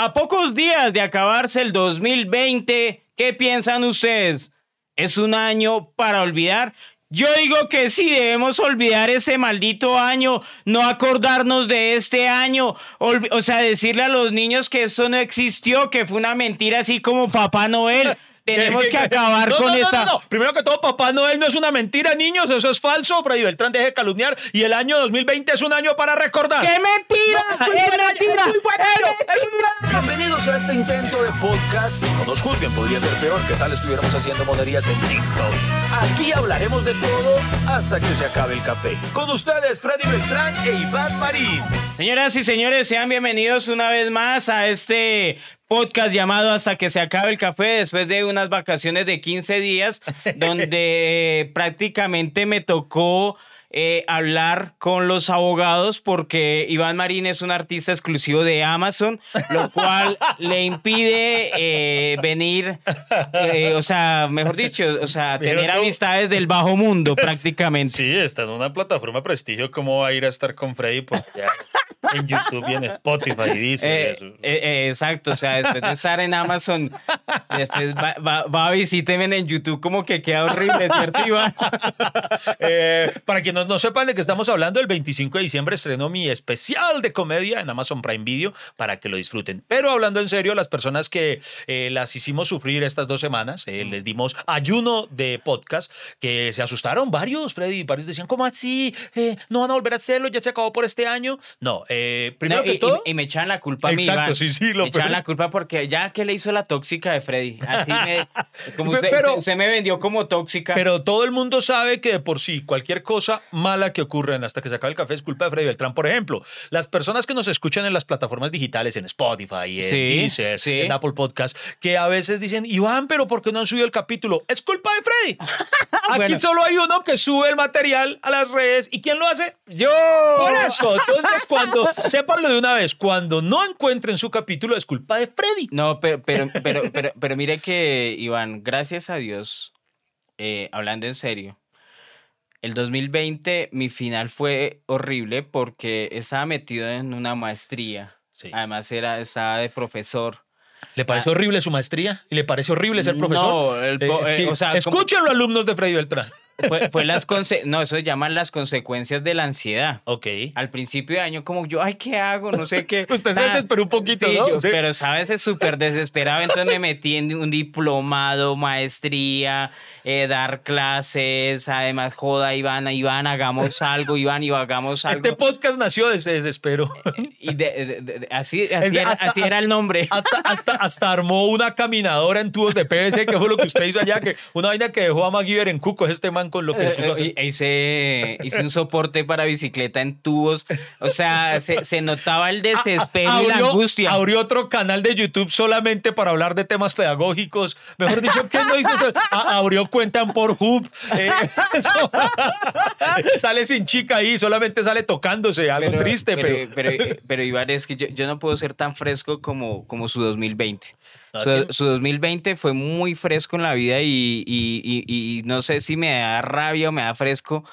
A pocos días de acabarse el 2020, ¿qué piensan ustedes? ¿Es un año para olvidar? Yo digo que sí, debemos olvidar ese maldito año, no acordarnos de este año, o sea, decirle a los niños que eso no existió, que fue una mentira así como Papá Noel. Tenemos que acabar con esta. No, Primero que todo, Papá Noel no es una mentira, niños. Eso es falso. Freddy Beltrán deje de calumniar. Y el año 2020 es un año para recordar. ¡Qué mentira! ¡Es mentira! Bienvenidos a este intento de podcast. No nos juzguen, podría ser peor que tal estuviéramos haciendo monerías en TikTok. Aquí hablaremos de todo hasta que se acabe el café. Con ustedes, Freddy Beltrán e Iván Marín. Señoras y señores, sean bienvenidos una vez más a este podcast llamado Hasta que se acabe el café después de unas vacaciones de 15 días donde eh, prácticamente me tocó eh, hablar con los abogados porque Iván Marín es un artista exclusivo de Amazon, lo cual le impide eh, venir, o sea, mejor dicho, o sea, tener amistades del bajo mundo prácticamente. Sí, está en una plataforma prestigio, ¿cómo va a ir a estar con Freddy? Pues en YouTube y en Spotify dice eso. exacto, o sea, después de estar en Amazon, después va, va, a visítenme en YouTube como que queda horrible, ¿cierto, Iván? para quienes no, sepan de qué estamos hablando, el 25 de diciembre estrenó mi especial de comedia en Amazon Prime Video para que lo disfruten. Pero hablando en serio, las personas que eh, las hicimos sufrir estas dos semanas, eh, les dimos ayuno de podcast, que se asustaron varios, Freddy, varios decían, ¿cómo así? Eh, ¿No van a volver a hacerlo? ¿Ya se acabó por este año? No, primero que y, todo... Y, me echan la culpa a mí, Exacto, sí, sí. Lo me echan la culpa porque ya que le hizo la tóxica de Freddy. Así me, como usted, usted me vendió como tóxica. Pero todo el mundo sabe que de por sí cualquier cosa mala que ocurren hasta que se acabe el café es culpa de Freddy Beltrán. Por ejemplo, las personas que nos escuchan en las plataformas digitales, en Spotify, en Deezer, en Apple Podcast, que a veces dicen, Iván, pero ¿por qué no han subido el capítulo? Es culpa de Freddy. Aquí solo hay uno que sube el material a las redes. ¿Y quién lo hace? Yo. Por eso. Entonces, cuando, sépanlo de una vez, cuando no encuentren su capítulo, es culpa de Freddy. No, pero, pero, pero, pero, pero mire que, Iván, gracias a Dios, eh, hablando en serio, el 2020 mi final fue horrible porque estaba metido en una maestría. Además era, estaba de profesor. ¿Le parece ah. horrible su maestría? ¿Y le parece horrible ser profesor? No, el, eh, o sea, Escúchenlo, alumnos de Freddy Beltrán. Fue, las no, eso se llaman las consecuencias de la ansiedad. Ok. Al principio de año, como yo, ay, ¿qué hago? No sé qué. Usted se desesperó un poquito, ¿no? Pero, ¿sabes? Es súper desesperado. Entonces me metí en un diplomado, maestría, eh, dar clases. Además, joda, Iván, Iván, hagamos algo, Iván, y hagamos algo. Este podcast nació de ese desespero. Así, así, era, el nombre. Hasta, hasta, armó una caminadora en tubos de PVC, que fue lo que usted hizo allá, que una vaina que dejó a MacGyver en cuco, es este man con lo que eh, eh, hice, hice, un soporte para bicicleta en tubos. O sea, se, notaba el desespero y la angustia. Abrió otro canal de YouTube solamente para hablar de temas pedagógicos. Mejor dicho, ¿qué no hizo? abrió cuenta en Pornhub. Eh, sale sin chica ahí, solamente sale tocándose, algo triste. Pero, pero, Iván, es que yo, no puedo ser tan fresco como, como su 2020 su, 2020 fue muy fresco en la vida y, y, no sé si me da rabia o me da fresco,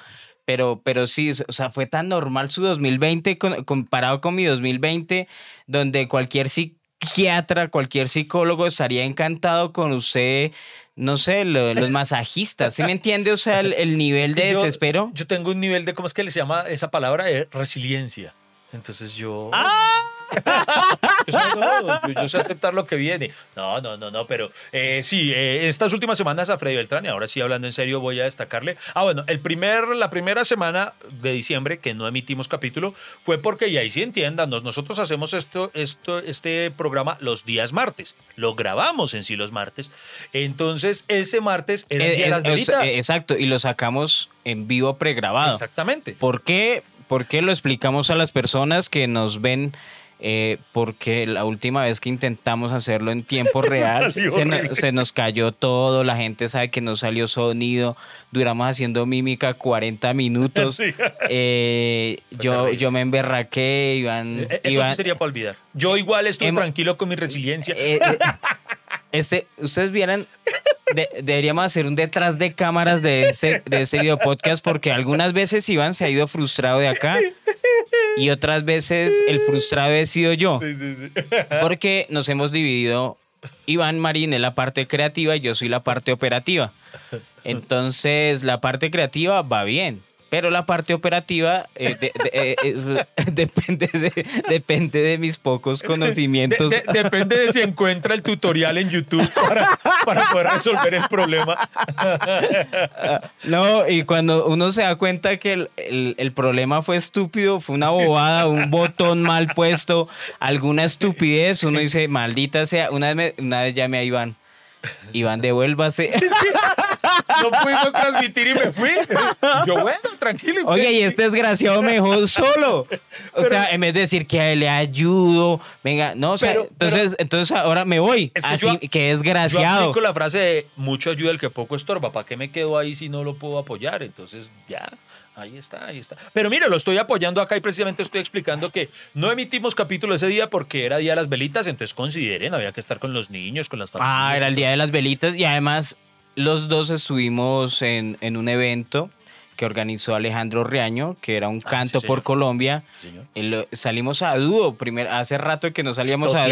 pero, pero sí, o sea, fue tan normal su 2020 comparado con mi 2020, donde cualquier psiquiatra, cualquier psicólogo estaría encantado con usted no sé, los masajistas, ¿sí me entiende? O sea, el, nivel de desespero. Yo tengo un nivel de, ¿cómo es que le llama esa palabra? Eh, resiliencia. Entonces yo... ¡Ah! yo, sé aceptar lo que viene. No, no, no, no, pero eh, sí, eh, estas últimas semanas a Freddy Beltrán, y ahora sí hablando en serio, voy a destacarle. Ah, bueno, el primer, la primera semana de diciembre que no emitimos capítulo fue porque, y ahí sí entiéndanos, nosotros hacemos esto, esto, este programa los días martes. Lo grabamos en sí los martes. Entonces, ese martes era el día de las velitas. exacto, y lo sacamos en vivo pregrabado. Exactamente. ¿Por qué? ¿Por qué lo explicamos a las personas que nos ven eh, porque la última vez que intentamos hacerlo en tiempo real se, nos cayó todo, la gente sabe que no salió sonido, duramos haciendo mímica 40 minutos. Eh, yo, yo me emberraqué, Iván... Eh, eso sí sería para olvidar. Yo igual estoy tranquilo con mi resiliencia. este, ustedes vieran, deberíamos hacer un detrás de cámaras de ese, de ese video podcast porque algunas veces Iván se ha ido frustrado de acá y otras veces el frustrado he sido yo. Sí, sí, sí. Porque nos hemos dividido, Iván Marín es la parte creativa y yo soy la parte operativa. Entonces, la parte creativa va bien, pero la parte operativa eh, de- de- eh, depende, de, depende de mis pocos conocimientos. De- de- depende de si encuentra el tutorial en YouTube para, para poder resolver el problema. No, y cuando uno se da cuenta que el, el- el problema fue estúpido, fue una bobada, un botón mal puesto, alguna estupidez, uno dice, maldita sea, una vez, me- una vez llamé a Iván. Iván, devuélvase. No pudimos transmitir y me fui. Yo, bueno, tranquilo. Oye, y este desgraciado me dejó solo. O sea, en vez de decir que le ayudo, venga, no, o sea, Pero- entonces, entonces ahora me voy. Es que Así, yo- que Yo desgraciado. aplico la frase de mucho ayuda el que poco estorba. ¿Para qué me quedo ahí si no lo puedo apoyar? Entonces, ya, ahí está, ahí está. Pero mire, lo estoy apoyando acá y precisamente estoy explicando que no emitimos capítulo ese día porque era Día de las Velitas, entonces consideren, había que estar con los niños, con las familias. Ah, era el día de las velitas y además los dos estuvimos en, en un evento que organizó Alejandro Riaño, que era un Ah, canto sí, por. Colombia. Sí, salimos a dúo, primer, hace rato que no salíamos a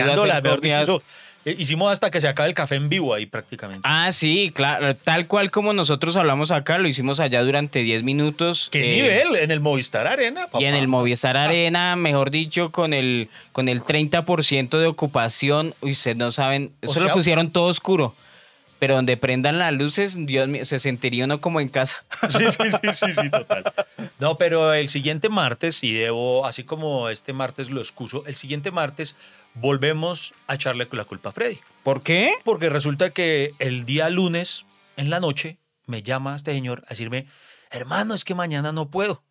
dúo. eh, Hicimos hasta que se acabe el café en vivo ahí prácticamente. Ah, sí, claro, tal cual como nosotros hablamos acá, lo hicimos allá durante 10 minutos. ¿Qué eh, nivel? En el Movistar Arena, papá. Y en el Movistar Arena, mejor dicho, con el, con el 30% de ocupación, uy, ustedes no saben, O eso sea- lo pusieron todo oscuro. Pero donde prendan las luces, Dios mío, se sentiría uno como en casa. Sí, sí, sí, sí, sí, total. No, pero el siguiente martes, y debo, así como este martes lo excuso, el siguiente martes volvemos a echarle la culpa a Freddy. ¿Por qué? Porque resulta que el día lunes, en la noche, me llama este señor a decirme, hermano, es que mañana no puedo.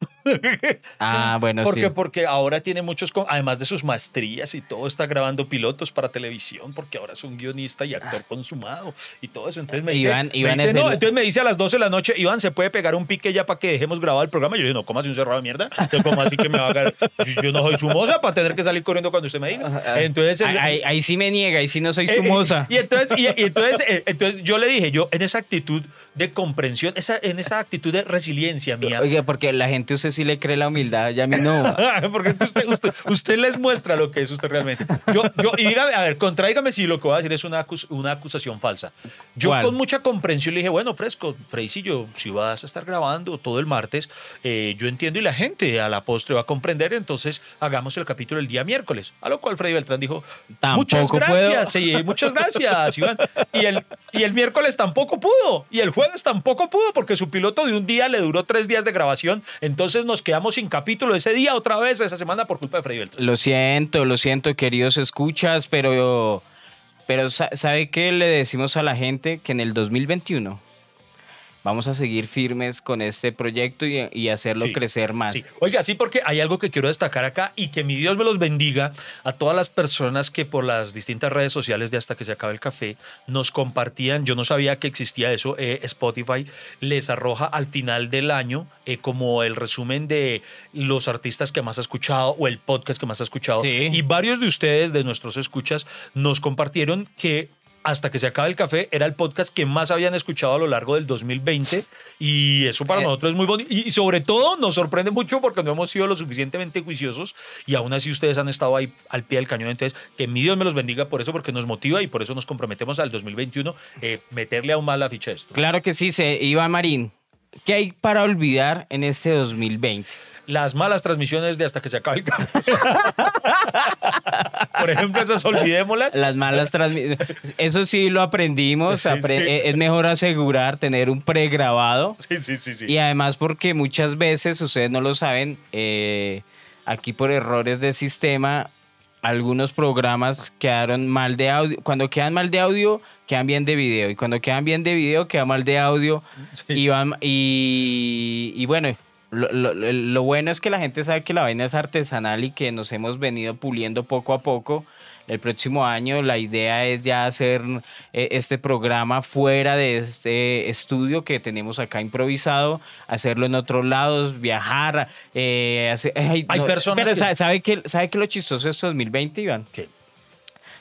Ah, bueno, porque, sí. porque ahora tiene muchos, además de sus maestrías y todo, está grabando pilotos para televisión, porque ahora es un guionista y actor consumado y todo eso. Entonces me dice, Iván- me Iván dice, es no, el- entonces me dice a las 12 de la noche, Iván, ¿se puede pegar un pique ya para que dejemos grabado el programa? Yo le digo, no, ¿cómo así un cerrado de mierda? Entonces, ¿cómo así que me va a agarrar? Yo, yo no soy su moza para tener que salir corriendo cuando usted me diga. Entonces, Ahí, ahí- ahí sí me niega, ahí sí no soy eh, su moza. Y, entonces, y, y entonces, eh, entonces yo le dije, yo en esa actitud de comprensión, esa, en esa actitud de resiliencia mía, Oiga, porque la gente usted sí le cree la humildad, ya a mí no. Porque es que usted, usted, usted les muestra lo que es usted realmente. Yo, yo, y dígame, a ver, contráigame si lo que voy a decir es una, acus- una acusación falsa. Yo ¿Cuál? con mucha comprensión le dije, bueno, fresco, Freycillo, si vas a estar grabando todo el martes, eh, yo entiendo y la gente a la postre va a comprender, entonces hagamos el capítulo el día miércoles. A lo cual Freddy Beltrán dijo, muchas gracias, sí, muchas gracias, Iván. Y el, y el miércoles tampoco pudo, y el jueves tampoco pudo, porque su piloto de un día le duró tres días de grabación, entonces nos quedamos sin capítulo ese día otra vez, esa semana, por culpa de Freddy Beltrán. Lo siento, lo siento, queridos escuchas, pero, pero sa- ¿sabe qué le decimos a la gente? Que en el 2021 vamos a seguir firmes con este proyecto y, y hacerlo Sí, crecer más. Sí. Oiga, sí, porque hay algo que quiero destacar acá y que mi Dios me los bendiga a todas las personas que por las distintas redes sociales de hasta que se acabe el café nos compartían. Yo no sabía que existía eso. eh, Spotify les arroja al final del año eh, como el resumen de los artistas que más ha escuchado o el podcast que más ha escuchado. Sí. Y varios de ustedes, de nuestros escuchas, nos compartieron que hasta que se acabe el café, era el podcast que más habían escuchado a lo largo del 2020 y eso para Eh. nosotros es muy bonito y y sobre todo nos sorprende mucho porque no hemos sido lo suficientemente juiciosos y aún así ustedes han estado ahí al pie del cañón, entonces que mi Dios me los bendiga por eso porque nos motiva y por eso nos comprometemos al 2021 eh, meterle aún más la ficha a esto. Claro que sí, se, Iván Marín. ¿Qué hay para olvidar en este 2020? Las malas transmisiones de hasta que se acabe el café. por ejemplo, esas olvidémoslas. Las malas transmisiones. Eso sí lo aprendimos. Sí, apre- sí. eh, Es mejor asegurar tener un pregrabado. Sí, sí, sí, sí. Y además porque muchas veces, ustedes no lo saben, eh, aquí por errores de sistema, algunos programas quedaron mal de audio. Cuando quedan mal de audio, quedan bien de video. Y cuando quedan bien de video, quedan mal de audio. Y, van- y, y bueno, lo, lo- lo bueno es que la gente sabe que la vaina es artesanal y que nos hemos venido puliendo poco a poco. El próximo año la idea es ya hacer eh, este programa fuera de este estudio que tenemos acá improvisado, hacerlo en otros lados, viajar. eh, hacer- ay, Hay personas Pero que- ¿sabe, sabe que, ¿sabe que lo chistoso es 2020, Iván? ¿Qué?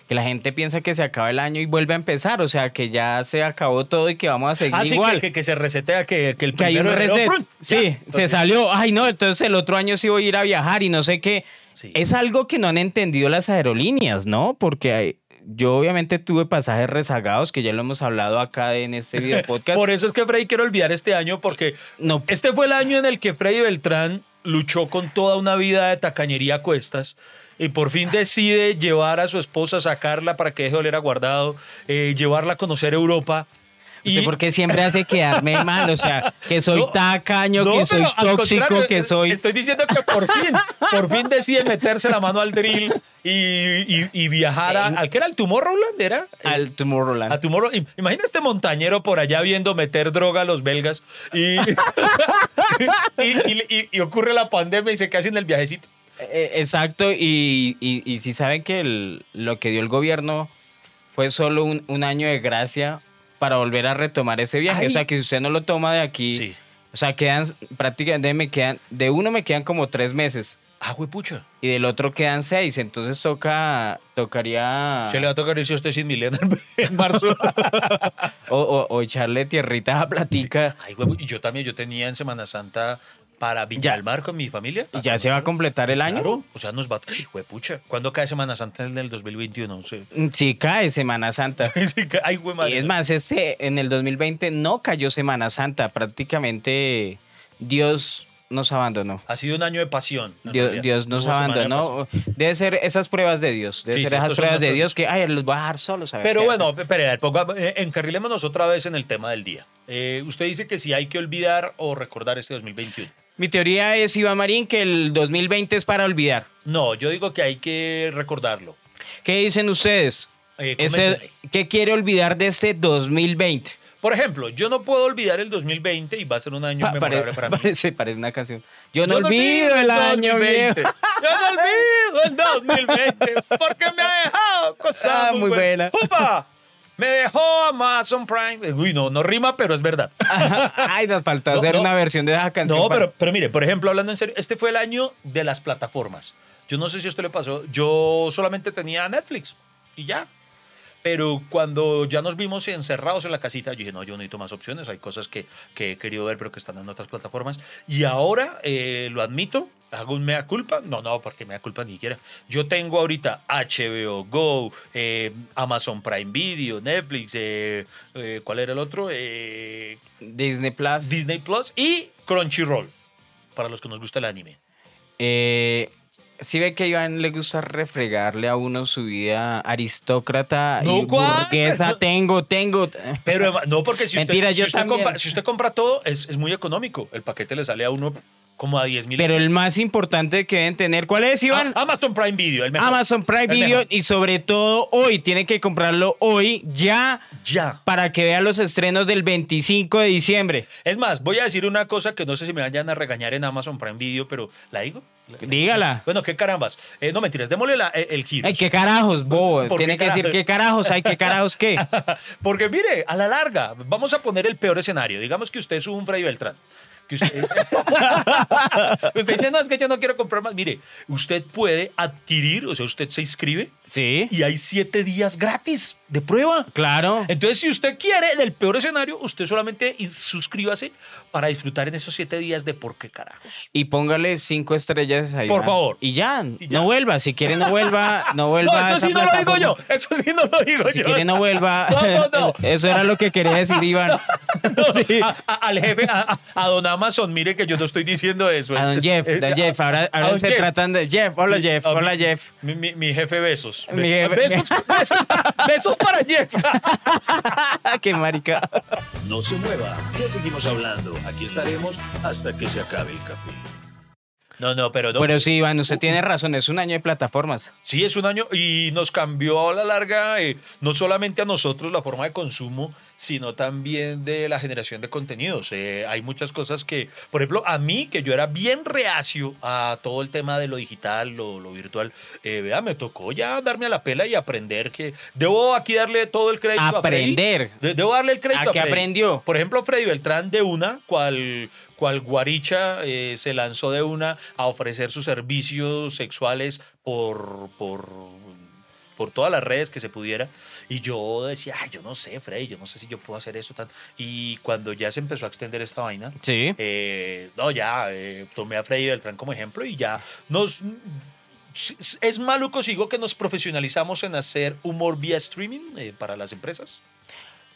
Que la gente piensa que se acaba el año y vuelve a empezar, o sea, que ya se acabó todo y que vamos a seguir Ah, sí, igual. que, que, que se resetea, que, que el que hay un primero enero, reset. Sí, Ya. se salió. Ay, no, entonces el otro año sí voy a ir a viajar y no sé qué. Sí. Es algo que no han entendido las aerolíneas, ¿no? Porque hay- yo obviamente tuve pasajes rezagados, que ya lo hemos hablado acá en este video podcast. Por eso es que Freddy quiere olvidar este año, porque No, este fue el año en el que Freddy Beltrán luchó con toda una vida de tacañería a cuestas. Y por fin decide llevar a su esposa, sacarla para que deje de oler a guardado, eh, llevarla a conocer Europa. ¿Usted por qué siempre hace quedarme mal? O sea, que soy No, tacaño, No, que soy al tóxico, que eh, soy... Estoy diciendo que por fin, por fin decide meterse la mano al drill y, y- y viajar a, En- al que era el Tomorrowland, ¿era? Al Tomorrowland. A Tomorrow- im- Imagina este montañero por allá viendo meter droga a los belgas y, ocurre la pandemia y se queda sin el viajecito. Eh, Exacto, y, y, y si saben que el- lo que dio el gobierno fue solo un, un año de gracia para volver a retomar ese viaje. Ay. O sea, que si usted no lo toma de aquí, Sí. o sea, quedan prácticamente, me quedan, de uno me quedan como tres meses Ah, pucha. y del otro quedan seis. Entonces toca, tocaría Se le va a tocar a usted sin milena en marzo. o, o- o echarle tierrita a platica. Ay, huevo, y yo también, yo tenía en Semana Santa para Viña Ya. con mi familia. Y ya se va a completar el año. Claro, o sea, nos va. Huepucha. ¿Cuándo cae Semana Santa en el 2021? Sí. Sí, cae Semana Santa. Sí, ca- Ay, güey, madre. Y es más, este, en el 2020 no cayó Semana Santa. Prácticamente Dios nos abandonó. Ha sido un año de pasión. Dios, nos semana de abandonó. Debe ser esas pruebas de Dios. Debe Sí, ser esas pruebas de. Dios que, ay, los voy a dejar solos. a ver Pero bueno, hacen. espere, a ver, ponga- eh, encarrilémonos otra vez en el tema del día. Eh, usted dice que si hay que olvidar o recordar este 2021. Mi teoría es, Iván Marín, que el 2020 es para olvidar. No, yo digo que hay que recordarlo. ¿Qué dicen ustedes? Eh, Ese-. ¿Qué quiere olvidar de este 2020? Por ejemplo, yo no puedo olvidar el 2020 y va a ser un año Pa- memorable pare- para mí. parece, parece una canción. Yo no, Yo olvido el año 2020. viejo. Yo no olvido el 2020 porque me ha dejado cosas Ah, muy buena. ¡Upa! Me dejó Amazon Prime. Uy, no, no rima, pero es verdad. Ay, nos faltó No, hacer no. una versión de esa canción. No, para- pero, pero mire, por ejemplo, hablando en serio, este fue el año de las plataformas. Yo no sé si esto le pasó. Yo solamente tenía Netflix y ya. Pero cuando ya nos vimos encerrados en la casita, yo dije, no, yo necesito más opciones. Hay cosas que, que he querido ver, pero que están en otras plataformas. Y ahora, eh, lo admito, hago un mea culpa. No, no, porque mea culpa ni siquiera. Yo tengo ahorita HBO Go, eh, Amazon Prime Video, Netflix, eh, eh, ¿cuál era el otro? Disney Plus. Disney Plus y Crunchyroll, para los que nos gusta el anime. Eh, sí ve que a Iván le gusta refregarle a uno su vida aristócrata No, y ¿cuál? burguesa. Tengo, tengo. Pero no, porque si usted, Mentira, si compra, si usted compra todo, es, es muy económico. El paquete le sale a uno como a 10 mil. Pero el más importante que deben tener, ¿cuál es, Iván? Amazon Prime Video, el mejor. Amazon Prime Video y sobre todo hoy, tiene que comprarlo hoy ya Ya. para que vea los estrenos del 25 de diciembre. Es más, voy a decir una cosa que no sé si me vayan a regañar en Amazon Prime Video, pero ¿la digo? Dígala. Bueno, qué carambas. Eh, no mentiras, démosle la- el, el giro. Ay, qué carajos, bobo. ¿Por qué Tiene que decir qué carajos, hay qué carajos qué. Porque mire, a la larga, vamos a poner el peor escenario. Digamos que usted es un Freddy Beltrán. Que usted, usted dice, no, es que yo no quiero comprar más. Mire, usted puede adquirir, o sea, usted se inscribe Sí, y hay siete días gratis de prueba. claro. Entonces, si usted quiere, en el peor escenario, usted solamente suscríbase para disfrutar en esos siete días de por qué carajos. Y póngale cinco estrellas ahí. Por favor. Y ya, Y ya. no vuelva. Si quiere, no vuelva. No vuelva. No, a eso sí no lo digo yo. Eso sí no lo digo Si yo. quiere, no vuelva. No, no, no. Eso era lo que quería decir, Iván. No, Sí. a- a- al jefe, a, don Amazon, mire que yo no estoy diciendo eso. A don Jeff, don a- Jeff. Ahora, a ahora don se Jeff. tratan de. Jeff, hola Sí, Jeff, hola mi- Jeff. Mi, mi- mi jefe besos. Mi Besos, jefe- besos, besos, besos para Jeff. Qué marica. No se mueva, ya seguimos hablando. Aquí estaremos hasta que se acabe el café. No, no, pero no. Pero sí, Iván, usted tiene razón. Es un año de plataformas. Sí, es un año y nos cambió a la larga eh, no solamente a nosotros la forma de consumo, sino también de la generación de contenidos. Eh, hay muchas cosas que, por ejemplo, a mí, que yo era bien reacio a todo el tema de lo digital, lo, lo virtual, eh, vea, me tocó ya darme a la pela y aprender que debo aquí darle todo el crédito a Freddy. Aprender. De- Debo darle el crédito ¿A a, Freddy. aprendió? Por ejemplo, Freddy Beltrán de una, cual, cual guaricha eh, se lanzó de una a ofrecer sus servicios sexuales por, por, por todas las redes que se pudiera. Y yo decía, ay, yo no sé, Freddy, yo no sé si yo puedo hacer eso. Tan... Y cuando ya se empezó a extender esta vaina, Sí. eh, no, ya eh, tomé a Freddy Beltrán como ejemplo y ya nos... Es maluco, sigo que nos profesionalizamos en hacer humor vía streaming eh, para las empresas.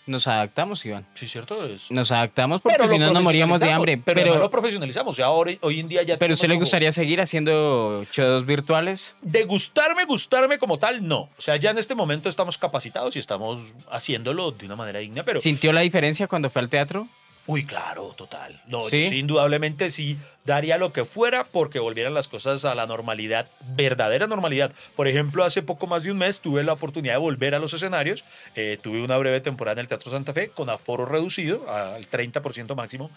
Nos adaptamos, Iván. Sí, cierto. Es, Nos adaptamos porque si no nos moríamos de hambre. Pero, Pero, no lo profesionalizamos. O sea, ahora, hoy en día ya. pero ¿usted le gustaría seguir haciendo shows virtuales? De gustarme, gustarme como tal, no. O sea, ya en este momento estamos capacitados y estamos haciéndolo de una manera digna, pero. ¿Sintió la diferencia cuando fue al teatro? Uy, claro, total. No, ¿Sí? yo sí, indudablemente sí daría lo que fuera porque volvieran las cosas a la normalidad, verdadera normalidad. Por ejemplo, hace poco más de un mes tuve la oportunidad de volver a los escenarios. Eh, tuve una breve temporada en el Teatro Santa Fe con aforo reducido al 30% máximo.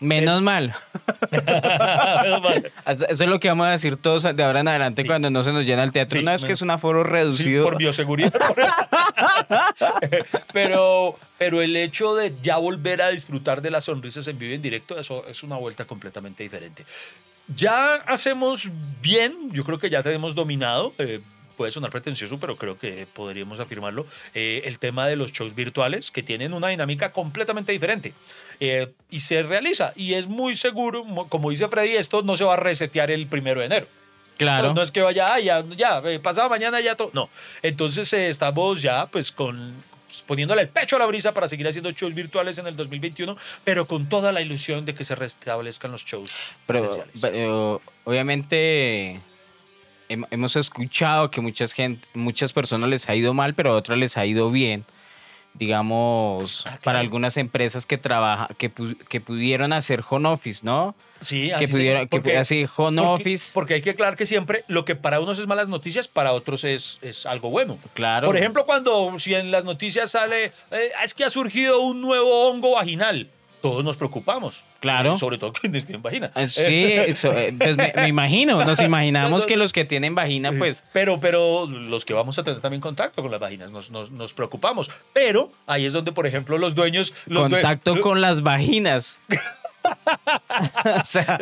Menos Eh, mal. Eso es lo que vamos a decir todos de ahora en adelante Sí. cuando no se nos llena el teatro. Sí, es que menos- es un aforo Sí, reducido. por bioseguridad. pero, pero el hecho de ya volver a disfrutar de las sonrisas en vivo y en directo, eso es una vuelta completamente diferente. Ya hacemos bien, yo creo que ya tenemos dominado. eh, puede sonar pretencioso, pero creo que podríamos afirmarlo, eh, el tema de los shows virtuales que tienen una dinámica completamente diferente eh, y se realiza y es muy seguro, mo- como dice Freddy, esto no se va a resetear el primero de enero. claro. No, no es que vaya, "Ah, ya, ya, eh, pasado mañana ya todo. No. Entonces eh, estamos ya pues con poniéndole el pecho a la brisa para seguir haciendo shows virtuales en el 2021, pero con toda la ilusión de que se restablezcan los shows Pero, pero, obviamente hem- hemos escuchado que muchas gente, muchas personas les ha ido mal, pero a otras les ha ido bien. Digamos, Ah, claro. para algunas empresas que trabaja, que, pu- que pudieron hacer home office, ¿no? sí, que así se- pudiera, que porque- pudiera así home porque, office. porque hay que aclarar que siempre lo que para unos es malas noticias, para otros es, es algo bueno. claro. Por ejemplo, cuando si en las noticias sale, eh, es que ha surgido un nuevo hongo vaginal, todos nos preocupamos. Claro. Sobre todo quienes tienen vagina. Ah, Sí, eso, eh, pues me, me imagino, nos imaginamos que los que tienen vagina, pues Pero, pero los que vamos a tener también contacto con las vaginas nos, nos, nos preocupamos. Pero ahí es donde, por ejemplo, los dueños. Los contacto con las vaginas. o sea,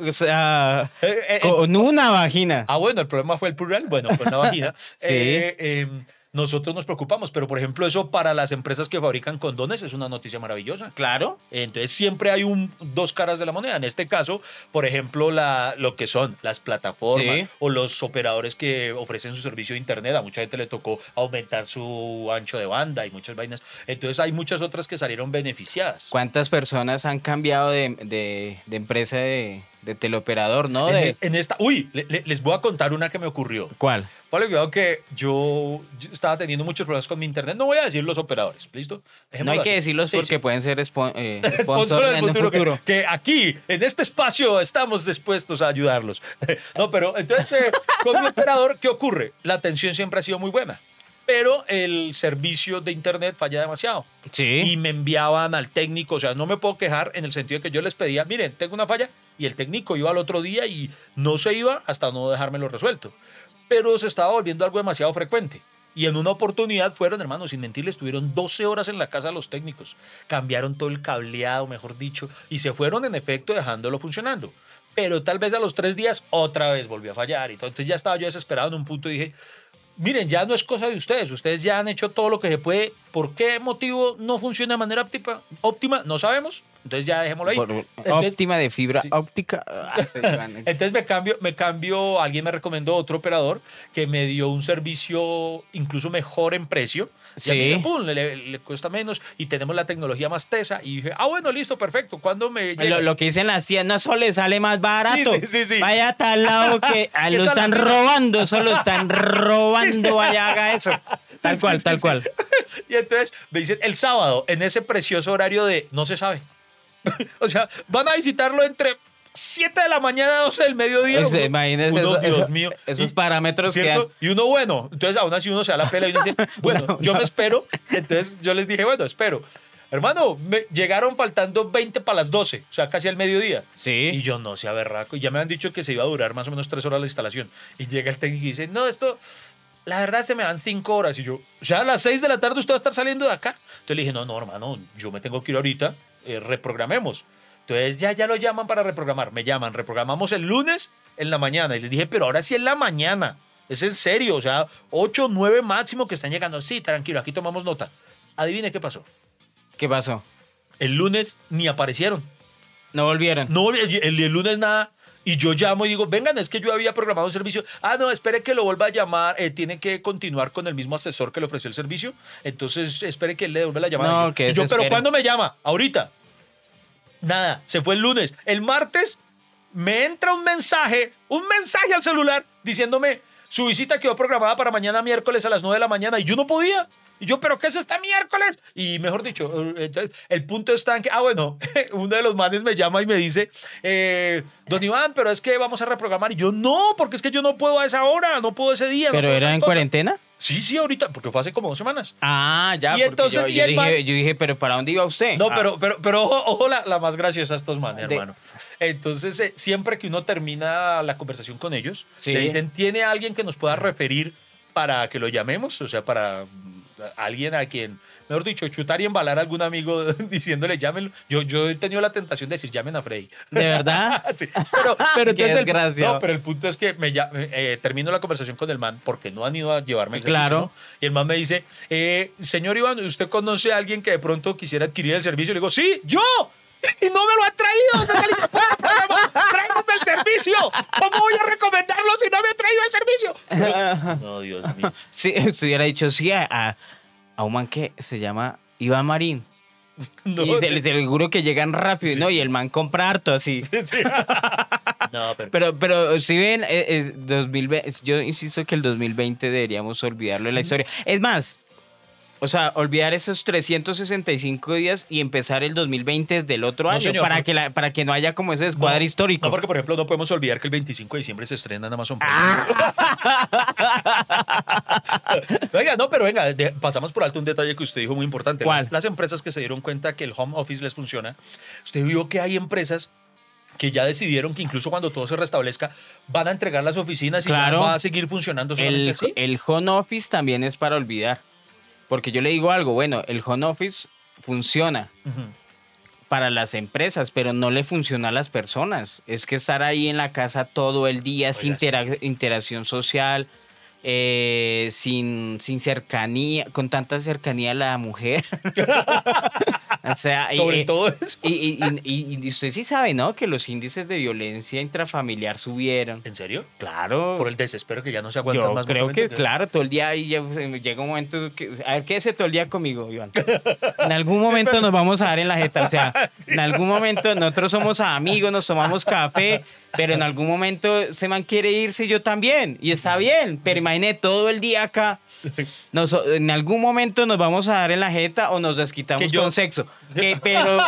o sea, Eh, eh, con una vagina. Ah, bueno, el problema fue el plural. Bueno, con la vagina. Sí. Eh, eh, nosotros nos preocupamos, pero por ejemplo, eso para las empresas que fabrican condones es una noticia maravillosa. Claro. Entonces siempre hay un, dos caras de la moneda. En este caso, por ejemplo, la, lo que son las plataformas Sí. o los operadores que ofrecen su servicio de Internet. A mucha gente le tocó aumentar su ancho de banda y muchas vainas. Entonces hay muchas otras que salieron beneficiadas. ¿Cuántas personas han cambiado de, de- de empresa de, de teleoperador, no? En, De, en esta, uy, le- le- les voy a contar una que me ocurrió. ¿Cuál? Ponle cuidado que yo, yo estaba teniendo muchos problemas con mi internet. No voy a decir los operadores, ¿listo? No Dejémoslo hay que así. decirlos Sí, porque sí. pueden ser spon- eh, Sponsor del en el futuro, que- futuro. Que, aquí, en este espacio, estamos dispuestos a ayudarlos. No, pero entonces, eh, con mi operador, ¿qué ocurre? La atención siempre ha sido muy buena, pero el servicio de internet falla demasiado. Sí. Y me enviaban al técnico, o sea, no me puedo quejar en el sentido de que yo les pedía, miren, tengo una falla, y el técnico iba al otro día y no se iba hasta no dejármelo resuelto. Pero se estaba volviendo algo demasiado frecuente. Y en una oportunidad fueron, hermanos, sin mentirles, estuvieron 12 horas en la casa los técnicos. Cambiaron todo el cableado, mejor dicho, y se fueron en efecto dejándolo funcionando. Pero tal vez a los tres días otra vez volvió a fallar y todo. Entonces ya estaba yo desesperado en un punto y dije, miren, ya no es cosa de ustedes, ustedes ya han hecho todo lo que se puede. ¿Por qué motivo no funciona de manera óptima? óptima? No sabemos. Entonces ya dejémoslo ahí. Por- Entonces- óptima de fibra Sí. óptica. Ah, sí, entonces me cambio, me cambio, alguien me recomendó otro operador que me dio un servicio incluso mejor en precio. Y a mí, Sí. pum, le, le cuesta menos y tenemos la tecnología más tesa. Y dije, ah, bueno, listo, perfecto. ¿Cuándo me? Lo, lo que dicen las tiendas, eso le sale más barato. Sí, sí, sí, sí. Vaya a tal lado que lo están robando, eso lo están robando, vaya haga eso. Tal Sí, cual, sí, tal sí. cual. Y entonces me dicen, el sábado, en ese precioso horario de no se sabe. o sea, van a visitarlo entre 7 de la mañana a 12 del mediodía. Uno- imagínese uno, eso- Dios eso- mío. esos Y- parámetros que ¿cierto? Y uno, bueno, entonces aún así uno se da la pela y uno dice, bueno, yo me espero. Entonces yo les dije, bueno, espero. Hermano, me llegaron faltando 20 para las 12, o sea, casi al mediodía. Sí. Y yo no sé, berraco. Y ya me han dicho que se iba a durar más o menos tres horas la instalación. Y llega el técnico y dice, no, esto, la verdad se me dan cinco horas. Y yo, o sea, a las seis de la tarde usted va a estar saliendo de acá. Entonces le dije, no, no, hermano, yo me tengo que ir ahorita, eh, reprogramemos. Entonces ya, ya lo llaman para reprogramar. Me llaman, reprogramamos el lunes en la mañana. Y les dije, pero ahora sí en la mañana. Es en serio, o sea, 8, 9 máximo que están llegando. Sí, tranquilo, aquí tomamos nota. Adivine qué pasó. ¿Qué pasó? El lunes ni aparecieron. No volvieron. No, el lunes nada. Y yo llamo y digo, vengan, es que yo había programado un servicio. Ah, no, espere que lo vuelva a llamar. eh, tiene que continuar con el mismo asesor que le ofreció el servicio. Entonces, espere que él le devuelva la llamada. No, Y yo- que y yo, pero. ¿cuándo me llama? Ahorita. Nada, se fue el lunes. El martes me entra un mensaje, un mensaje al celular diciéndome, su visita quedó programada para mañana miércoles a las 9 de la mañana y yo no podía. Y yo, ¿pero qué es este miércoles? Y mejor dicho, eh, entonces, el punto está en que, ah, bueno, uno de los manes me llama y me dice, eh, don Iván, pero es que vamos a reprogramar. Y yo, no, porque es que yo no puedo a esa hora, no puedo ese día. ¿Pero era en cosa". cuarentena? Sí, sí, ahorita, porque fue hace como dos semanas. Ah, ya. Y entonces, yo, y yo el dije, man- yo dije, pero ¿para dónde iba usted? No, Ah, pero, pero, pero ojo, ojo la, la más graciosa a estos manes, De- hermano. Entonces, eh, siempre que uno termina la conversación con ellos, Sí. le dicen, ¿tiene alguien que nos pueda referir para que lo llamemos? O sea, para alguien a quien, mejor dicho, chutar y embalar a algún amigo diciéndole, llámenlo. Yo, yo he tenido la tentación de decir, llamen a Freddy. ¿De verdad? Sí, pero, pero entonces el- no, pero el punto es que me lla- eh, termino la conversación con el man porque no han ido a llevarme el servicio, Claro. ¿no? Y el man me dice, eh, señor Iván, ¿usted conoce a alguien que de pronto quisiera adquirir el servicio? Le digo, sí, yo. Y no me lo ha traído. Tráigame el servicio. ¿Cómo voy a recomendarlo si no me ha traído el servicio? No, Dios mío. Sí, si hubiera dicho sí a, a, a un man que se llama Iván Marín. No, y te, te aseguro que llegan rápido, ¿no? Y el man compra harto así. sí, sí. No, pero, Pero, pero si ven, eh, es 2020, yo insisto que el 2020 deberíamos olvidarlo de la historia. Es más, o sea, olvidar esos 365 días y empezar el 2020 desde el otro No, año señor, para, porque- que la, para que no haya como ese descuadre No, histórico. No, porque por ejemplo no podemos olvidar que el 25 de diciembre se estrena en Amazon Prime. Oiga, no, pero venga, de- pasamos por alto un detalle que usted dijo muy importante. ¿Cuál? Las, las empresas que se dieron cuenta que el home office les funciona, usted vio que hay empresas que ya decidieron que incluso cuando todo se restablezca van a entregar las oficinas y Claro. va a seguir funcionando solamente el, así. el home office también es para olvidar. Porque yo le digo algo, bueno, el home office funciona para las empresas, pero no le funciona a las personas. Es que estar ahí en la casa todo el día sin sí. intera- interacción social, eh, sin, sin cercanía, con tanta cercanía a la mujer. o sea, Sobre eh, todo eso. y, y- y- y usted sí sabe, ¿no? Que los índices de violencia intrafamiliar subieron. ¿En serio? Claro. Por el desespero que ya no se aguantan Yo más. creo que, claro, todo el día ahí eh, llega un momento que... A ver, quédese todo el día conmigo, Iván. En algún momento nos vamos a dar en la jeta. O sea, en algún momento nosotros somos amigos, nos tomamos café, pero en algún momento ese man quiere irse y yo también. Y está bien, pero imagine todo el día acá. Nos- en algún momento nos vamos a dar en la jeta o nos desquitamos yo- con sexo. Que, pero...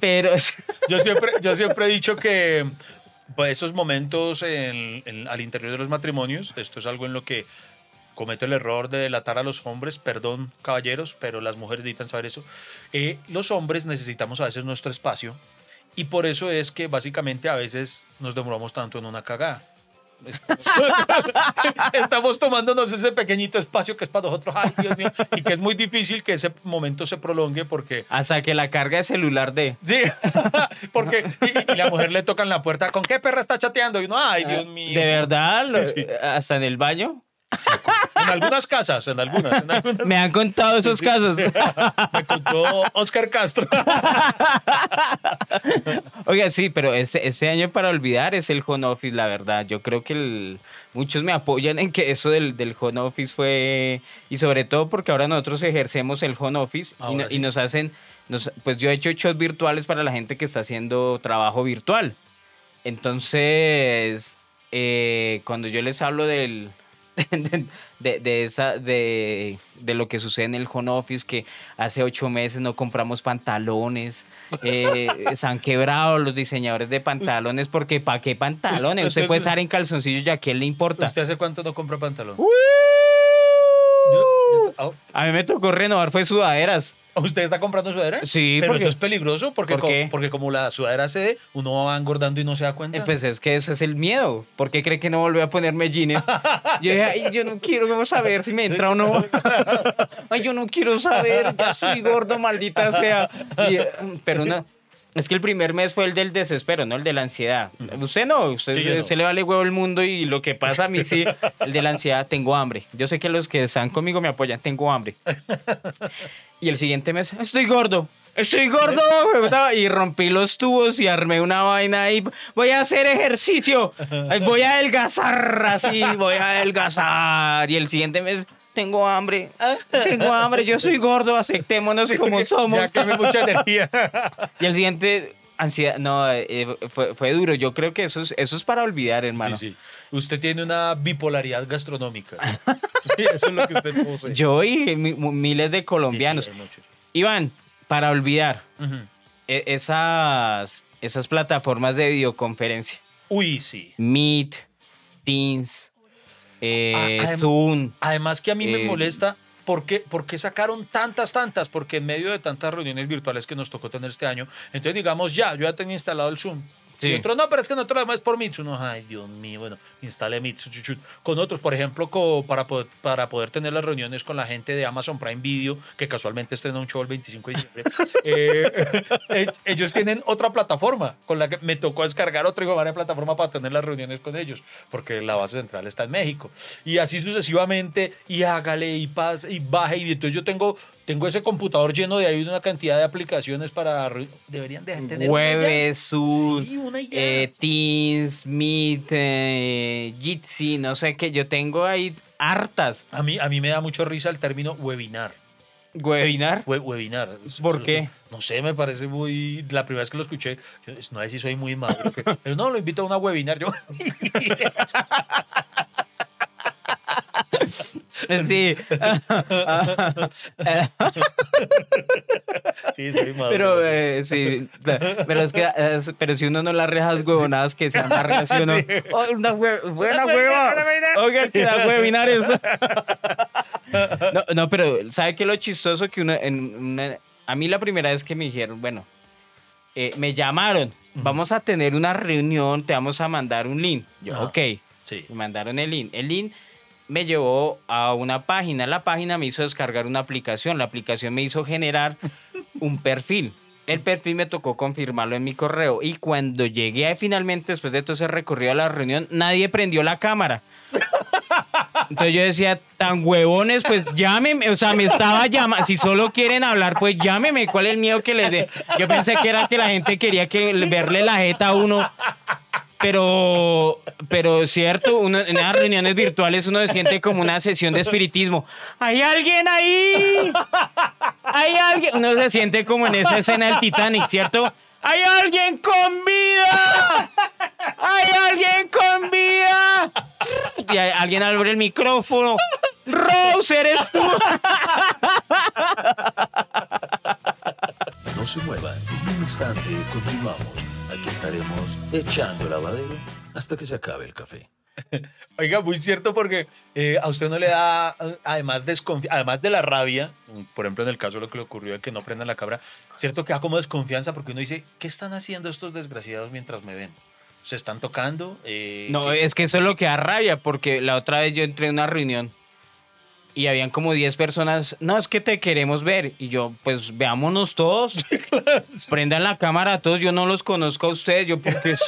Pero... Yo siempre, yo siempre he dicho que pues, esos momentos en- en- al interior de los matrimonios, esto es algo en lo que cometo el error de delatar a los hombres, perdón caballeros, pero las mujeres necesitan saber eso. Eh, los hombres necesitamos a veces nuestro espacio y por eso es que básicamente a veces nos demoramos tanto en una cagada. Estamos tomándonos ese pequeñito espacio que es para nosotros, ay Dios mío, y que es muy difícil que ese momento se prolongue porque Hasta que la carga de celular de... Sí, porque y, y la mujer le tocan la puerta, ¿con qué perra está chateando? Y uno, ay, Dios mío. ¿De verdad? Sí, sí. ¿Hasta en el baño? En algunas casas, en algunas, en algunas. Me han contado esos Sí. casos. Me contó Oscar Castro. Oiga, sí, pero ese, ese año para olvidar es el home office, la verdad. Yo creo que el- muchos me apoyan en que eso del, del home office fue... Y sobre todo porque ahora nosotros ejercemos el home office y, no- sí. y nos hacen... nos- pues yo he hecho shows virtuales para la gente que está haciendo trabajo virtual. Entonces, eh, cuando yo les hablo del... De, de- esa, de, de lo que sucede en el home office, que hace ocho meses no compramos pantalones, eh, se han quebrado los diseñadores de pantalones, porque ¿para qué pantalones? Usted Usted- puede estar en calzoncillos y a quién le importa. ¿Usted hace cuánto no compra pantalón? Uh. Yo- yo- A mí me tocó renovar, fue sudaderas. ¿Usted está comprando sudadera? Sí, Pero porque- eso es peligroso porque, ¿Por co- qué? porque como la sudadera cede, uno va engordando y no se da cuenta. Eh, Pues es que eso es el miedo. ¿Por qué cree que no volví a ponerme jeans? Yo dije, ay, yo no quiero saber si me entra o no. Ay, yo no quiero saber, ya soy gordo, maldita sea. Y, eh, pero Es que el primer mes fue el del desespero, no el de la ansiedad. Usted no, usted, Sí, yo no. usted le vale huevo el mundo y lo que pasa a mí sí, el de la ansiedad, tengo hambre. Yo sé que los que están conmigo me apoyan, tengo hambre. Y el siguiente mes, estoy gordo. Estoy gordo y rompí los tubos y armé una vaina y voy a hacer ejercicio, voy a adelgazar así, voy a adelgazar y el siguiente mes tengo hambre, tengo hambre, yo soy gordo, aceptémonos como somos. Ya quemé mucha energía. Y el siguiente, ansiedad, no, eh, fue, fue duro. Yo creo que eso es, eso es para olvidar, hermano. Sí, sí. Usted tiene una bipolaridad gastronómica. Sí, eso es lo que usted posee. Yo y mi- miles de colombianos. Sí. Iván, para olvidar, e- esas, esas plataformas de videoconferencia, Uy, sí. Meet, Teams, eh, Ah, adem- Zoom. Además que a mí me Eh, molesta, ¿por qué, por qué sacaron tantas, tantas? Porque en medio de tantas reuniones virtuales que nos tocó tener este año, entonces digamos, ya, yo ya tenía instalado el Zoom. Sí. Y otro, no, pero es que nosotros lo es por Meet. Uno, ay, Dios mío, bueno, instale chu. Con otros, por ejemplo, co- para, poder, para poder tener las reuniones con la gente de Amazon Prime Video, que casualmente estrena un show el 25 de diciembre, eh, eh, ellos tienen otra plataforma con la que me tocó descargar otra igual de plataforma para tener las reuniones con ellos, porque la base central está en México. Y así sucesivamente, y hágale, y pase, y baje. Y entonces yo tengo, tengo ese computador lleno de ahí una cantidad de aplicaciones para... Deberían de tener una ya. Webes, Zoom, Sí, eh, Teams, Meet, eh, Jitsi, no sé qué. Yo tengo ahí hartas. A mí, a mí me da mucho risa el término webinar. Webinar. We- webinar. ¿Por qué? No sé, me parece muy. La primera vez que lo escuché, yo, no sé si soy muy que- pero no, lo invito a una webinar. Yo, Sí. sí, soy maduro. Pero eh, sí, pero es que es- pero si uno no las rejas huevonadas que sean más rejas, si uno, "Oh, una hue- buena hueva, oiga que da webinarios. No, no, pero ¿sabe qué es lo chistoso? Que uno, en una- a mí la primera vez que me dijeron, bueno, eh, me llamaron, vamos a tener una reunión, te vamos a mandar un link. Yo, Ajá. ok, Sí. me mandaron el link. El link me llevó a una página. La página me hizo descargar una aplicación. La aplicación me hizo generar un perfil. El perfil me tocó confirmarlo en mi correo. Y cuando llegué ahí finalmente, después de todo ese recorrido a la reunión, nadie prendió la cámara. Entonces yo decía, tan huevones, pues llámenme. O sea, me estaba llamando. Si solo quieren hablar, pues llámenme. ¿Cuál es el miedo que les dé? Yo pensé que era que la gente quería que verle la jeta a uno. Pero, pero cierto, uno, en las reuniones virtuales uno se siente como una sesión de espiritismo. ¿Hay alguien ahí? ¿Hay alguien? Uno se siente como en esa escena del Titanic, ¿cierto? ¡Hay alguien con vida! ¡Hay alguien con vida! Y alguien abre el micrófono. ¡Rose, eres tú! No se muevan, en un instante continuamos. Aquí estaremos echando el lavadero hasta que se acabe el café. Oiga, muy cierto porque eh, a usted no le da, además, desconfi- además de la rabia, por ejemplo, en el caso de lo que le ocurrió de que no prendan la cabra, cierto que da como desconfianza porque uno dice, ¿qué están haciendo estos desgraciados mientras me ven? ¿Se están tocando? Eh, No, ¿qué- es que eso es lo que da rabia, porque la otra vez yo entré en una reunión y habían como 10 personas. No, es que te queremos ver. Y yo, pues veámonos todos. Prendan la cámara a todos. Yo no los conozco a ustedes. Yo, porque.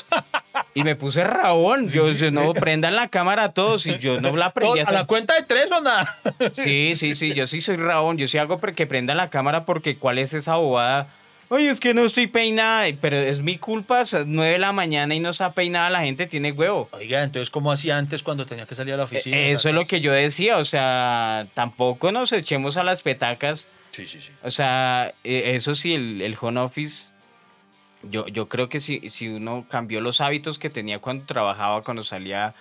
Y me puse rabón. Yo, yo, no, prendan la cámara a todos. Y yo no la ¿Todo- prendí. ¿A la cuenta de tres o nada? Sí, sí, sí, yo sí soy rabón, yo sí hago que prendan la cámara porque cuál es esa bobada. Oye, es que no estoy peinada, pero es mi culpa, son nueve de la mañana y no está peinada, la gente tiene huevo. Oiga, entonces, ¿cómo hacía antes cuando tenía que salir a la oficina? Eh, Eso es lo que yo decía, o sea, tampoco nos echemos a las petacas. Sí, sí, sí. O sea, eh, eso sí, el, el home office, yo, yo creo que si, si uno cambió los hábitos que tenía cuando trabajaba, cuando salía,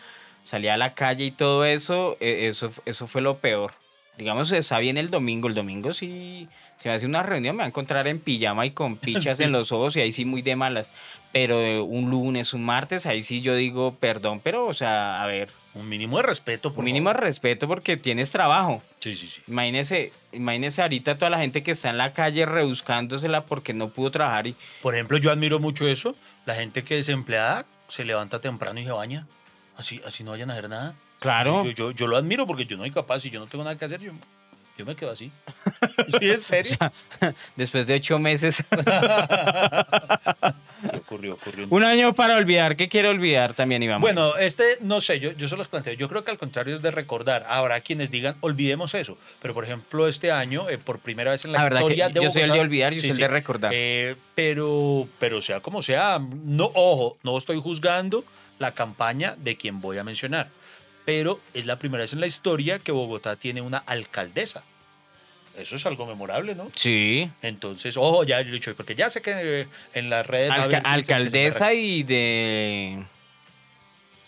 salía a la calle y todo eso, eh, eso, eso fue lo peor. Digamos, está bien el domingo, el domingo sí, si me hace una reunión me va a encontrar en pijama y con pichas Sí. en los ojos y ahí sí muy de malas. Pero un lunes, un martes, ahí sí yo digo, perdón, pero, o sea, a ver, Un mínimo de respeto, por un mínimo de favor. respeto porque tienes trabajo. Sí, sí, sí. Imagínese, imagínese ahorita toda la gente que está en la calle rebuscándosela porque no pudo trabajar y Por ejemplo, yo admiro mucho eso. La gente que desempleada se levanta temprano y se baña. Así, así no vayan a hacer nada. claro, Yo, yo, yo lo admiro porque yo no soy capaz. Si yo no tengo nada que hacer, yo Yo me quedo así. ¿Sí, en serio? Después de ocho meses. Sí, ocurrió, ocurrió. Un año para olvidar. ¿Qué quiere olvidar también, Iván? Bueno, este, no sé, yo, yo se los planteo. Yo creo que al contrario es de recordar. Habrá quienes digan, olvidemos eso. Pero, por ejemplo, este año, eh, por primera vez en la, La historia de yo soy el de olvidar y soy el de recordar. Eh, pero, pero sea como sea, no, ojo, no estoy juzgando la campaña de quien voy a mencionar. Pero es la primera vez en la historia que Bogotá tiene una alcaldesa. Eso es algo memorable, ¿no? Sí. Entonces, ojo, ya he dicho, porque ya sé que en las redes... Alca- alcaldesa y de.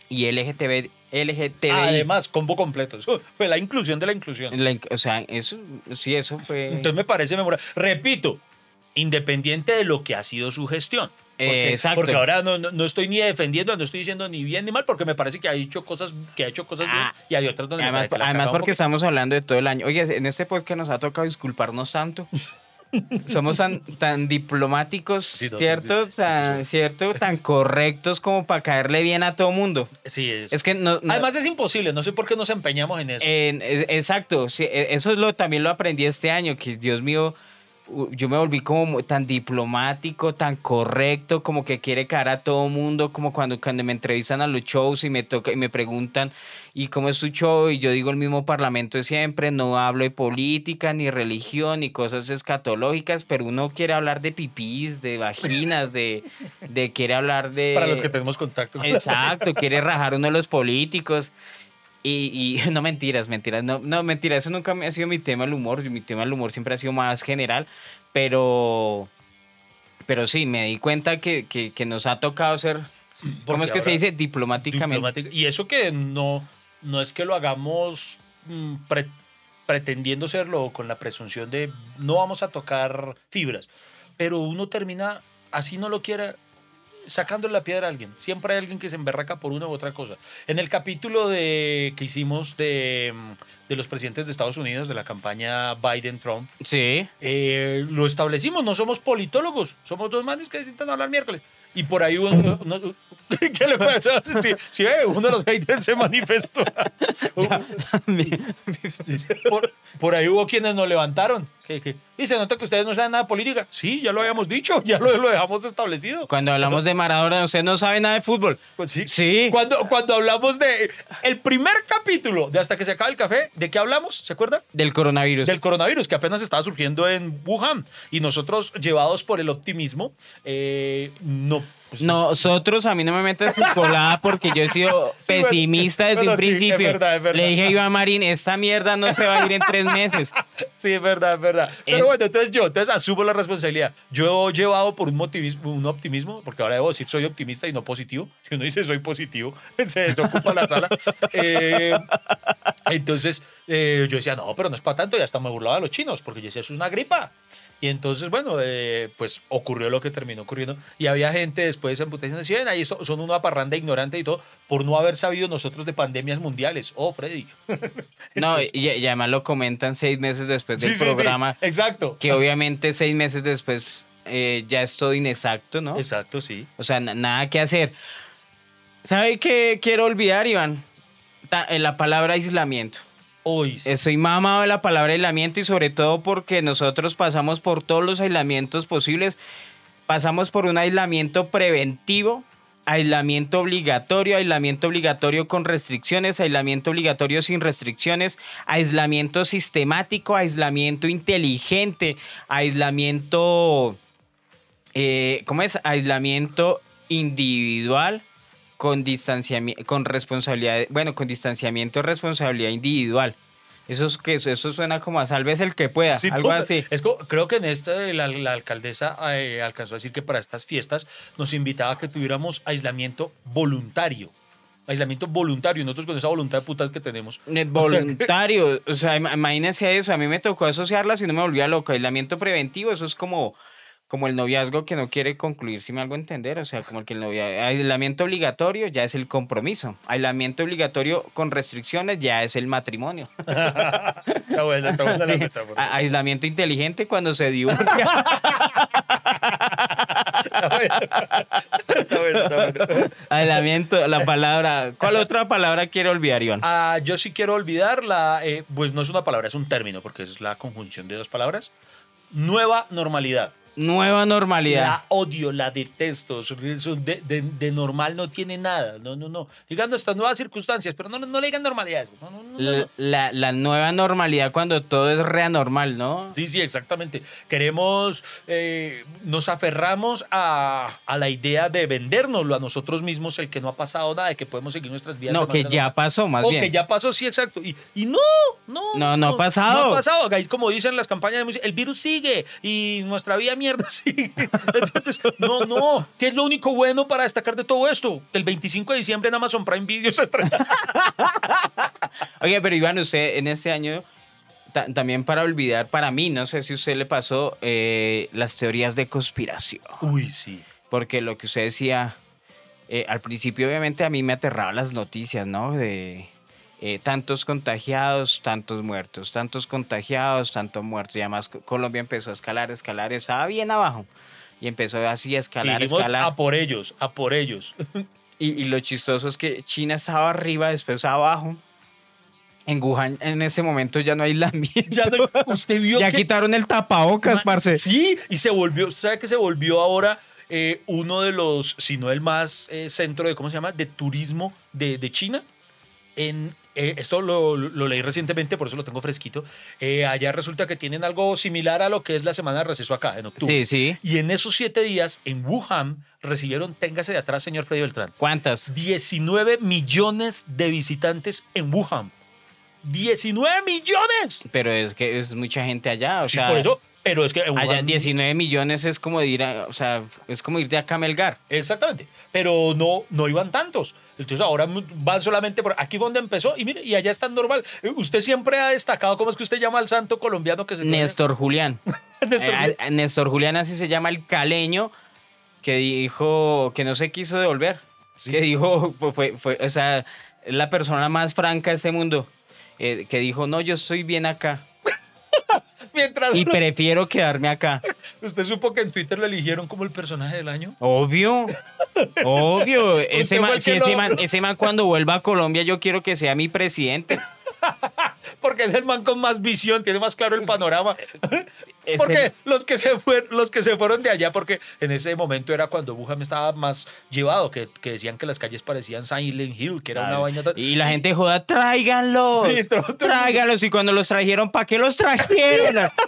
Y LGTB. LGTBI. Además, combo completo. Eso fue la inclusión de la inclusión. La o sea, eso. Sí, eso fue. Entonces me parece memorable. Repito, independiente de lo que ha sido su gestión. Porque, exacto. porque ahora no, no, no estoy ni defendiendo, no estoy diciendo ni bien ni mal, porque me parece que ha hecho cosas, que ha hecho cosas Ah. bien y hay otras donde Además, además porque estamos hablando de todo el año. Oye, en este podcast nos ha tocado disculparnos tanto. Somos tan, tan diplomáticos, Sí, no, ¿cierto? sí, sí, tan. ¿cierto? Tan correctos como para caerle bien a todo mundo. Sí, es. Es que no, no- Además es imposible, no sé por qué nos empeñamos en eso. en- es- exacto, e- eso es lo, también lo aprendí este año, que Dios mío, yo me volví como tan diplomático, tan correcto, como que quiere caer a todo mundo, como cuando, cuando me entrevistan a los shows y me toca y me preguntan, ¿y cómo es tu show? Y yo digo el mismo parlamento de siempre, no hablo de política, ni religión, ni cosas escatológicas, pero uno quiere hablar de pipís, de vaginas, de, de quiere hablar de... para los que tenemos contacto con Exacto, quiere rajar uno de los políticos. Y, y no mentiras, mentiras, no, no, mentira, eso nunca me ha sido mi tema el humor, mi tema el humor siempre ha sido más general, pero, pero sí, me di cuenta que, que, que nos ha tocado ser, ¿cómo es que se dice? Diplomáticamente. diplomática. Y eso que no, no es que lo hagamos mm, pre- pretendiendo serlo o con la presunción de no vamos a tocar fibras, pero uno termina, así no lo quiera, sacándole la piedra a alguien. Siempre hay alguien que se emberraca por una u otra cosa. En el capítulo de, que hicimos de, mm, de los presidentes de Estados Unidos, de la campaña Biden-Trump, Sí, eh, lo establecimos, no somos politólogos, somos dos manes que necesitan hablar miércoles. Y por ahí uno, uno- ¿qué le pasa? Sí, sí, eh, uno de los haters se manifestó. por, por ahí hubo quienes nos levantaron. Que, y se nota que ustedes no saben nada de política. Sí, ya lo habíamos dicho, ya lo, lo dejamos establecido. cuando hablamos de Maradona, usted no sabe nada de fútbol. Pues sí. Sí. Cuando, cuando hablamos de el primer capítulo de Hasta que se acabe el café, ¿de qué hablamos? ¿Se acuerdan? Del coronavirus. del coronavirus que apenas estaba surgiendo en Wuhan y nosotros llevados por el optimismo eh, no Nosotros, a mí no me metas su colada porque yo he sido Sí, pesimista desde un sí, es principio. verdad, es verdad. Le dije a Iván Marín, esta mierda no se va a ir en tres meses. sí es verdad es verdad pero En- bueno entonces yo entonces asumo la responsabilidad yo llevado por un motivismo un optimismo porque ahora debo decir soy optimista y no positivo si uno dice soy positivo se desocupa la sala Eh, entonces eh, yo decía no pero no es para tanto y hasta me burlaba de los chinos porque yo decía es una gripa y entonces bueno eh, pues ocurrió lo que terminó ocurriendo y había gente después en sí ven ahí so- son una parranda ignorante y todo por no haber sabido nosotros de pandemias mundiales oh Freddy No, y, y además lo comentan seis meses después del Sí, sí, sí, programa, exacto que obviamente seis meses después eh, ya es todo inexacto, ¿no? exacto sí O sea, na- nada que hacer. ¿Sabe qué quiero olvidar, Iván? Ta- eh, La palabra aislamiento. Hoy Soy mamado de la palabra aislamiento y sobre todo porque nosotros pasamos por todos los aislamientos posibles. Pasamos por un aislamiento preventivo, aislamiento obligatorio, aislamiento obligatorio con restricciones, aislamiento obligatorio sin restricciones, aislamiento sistemático, aislamiento inteligente, aislamiento, eh, ¿cómo es? Aislamiento individual con distanciamiento, con responsabilidad, bueno, con distanciamiento, responsabilidad individual. Eso, es, que eso, eso suena como a salves el que pueda, Sí, algo así. Es creo que en este la, la alcaldesa eh, alcanzó a decir que para estas fiestas nos invitaba a que tuviéramos aislamiento voluntario. Aislamiento voluntario, nosotros con esa voluntad de putas que tenemos. Voluntario, o sea, im- imagínense eso, a mí me tocó asociarlas y no me volvía loco. Aislamiento preventivo, eso es como, como el noviazgo que no quiere concluir, si me hago entender, o sea, como el que el noviazgo, aislamiento obligatorio ya es el compromiso, aislamiento obligatorio con restricciones ya es el matrimonio. Está buena, está buena la Sí. metáfora. A- aislamiento inteligente cuando se divorcia. Está bueno, está bueno. Aislamiento, la palabra. ¿Cuál otra palabra quiere olvidar, Iván? Ah, yo sí quiero olvidar la, eh, pues no es una palabra, es un término, porque es la conjunción de dos palabras. Nueva normalidad. Nueva normalidad. La odio, la detesto. De, de- de normal no tiene nada. No, no, no. Digando estas nuevas circunstancias, pero no, no le digan normalidades. No, no, no, no, no. La, la- la nueva normalidad cuando todo es reanormal, ¿no? Sí, sí, exactamente. Queremos, eh, nos aferramos a, a la idea de vendérnoslo a nosotros mismos, el que no ha pasado nada, de que podemos seguir nuestras vidas. No, que ya normal. pasó, más o bien. que ya pasó, sí, exacto. Y, y no, no. No, no ha pasado. No ha pasado. Como dicen las campañas de música, el virus sigue y nuestra vida mierda. Entonces, no, no. ¿Qué es lo único bueno para destacar de todo esto? El 25 de diciembre en Amazon Prime Video se estrena. Oye, pero Iván, usted en este año, ta- también para olvidar, para mí, no sé si a usted le pasó, eh, las teorías de conspiración. Uy, sí. Porque lo que usted decía, eh, al principio obviamente a mí me aterraban las noticias, ¿no? De eh, tantos contagiados, tantos muertos, tantos contagiados, tantos muertos. Y además Co- Colombia empezó a escalar, escalar, estaba bien abajo. Y empezó así a escalar, escalar. a por ellos, a por ellos. Y, y lo chistoso es que China estaba arriba, después abajo. En Wuhan en ese momento ya no hay aislamiento. Ya no- usted vio Ya que quitaron el tapabocas, parce. Sí, y se volvió, ¿usted sabe que se volvió ahora eh, uno de los, si no el más eh, centro de, ¿cómo se llama?, de turismo de, de China. En, eh, esto lo, lo leí recientemente, por eso lo tengo fresquito. Eh, allá resulta que tienen algo similar a lo que es la semana de receso acá, en octubre. Sí, sí. Y en esos siete días, en Wuhan, recibieron, téngase de atrás, señor Freddy Beltrán, ¿Cuántas? 19 millones de visitantes en Wuhan. ¡19 millones! Pero es que es mucha gente allá. O sí, sea, por eso. Pero es que en allá Wuhan- 19 millones es como ir a, o sea, es como irte a Camelgar. Exactamente. Pero no, no iban tantos. Entonces ahora van solamente por aquí fue donde empezó y mire, y allá está normal. Eh, Usted siempre ha destacado, ¿cómo es que usted llama al santo colombiano que se Néstor Julián. Néstor Eh, Julián. a- a Néstor Julián así se llama el caleño que dijo que no se quiso devolver. Que dijo, fue, fue- fue- o sea, es la persona más franca de este mundo. eh, que dijo, no, yo estoy bien acá Mientras y prefiero quedarme acá. usted supo que en Twitter lo eligieron como el personaje del año. Obvio, obvio. Ese man, si ese, man, ese man cuando vuelva a Colombia yo quiero que sea mi presidente. Porque es el man con más visión, tiene más claro el panorama. Es porque el- los que se fueron, los que se fueron de allá, porque en ese momento era cuando Wuhan estaba más llevado, que, que decían que las calles parecían Silent Hill, que era una vaina tan- Y la gente joda, tráiganlos. Sí, tráiganlos. Y cuando los trajeron, ¿para qué los trajeron?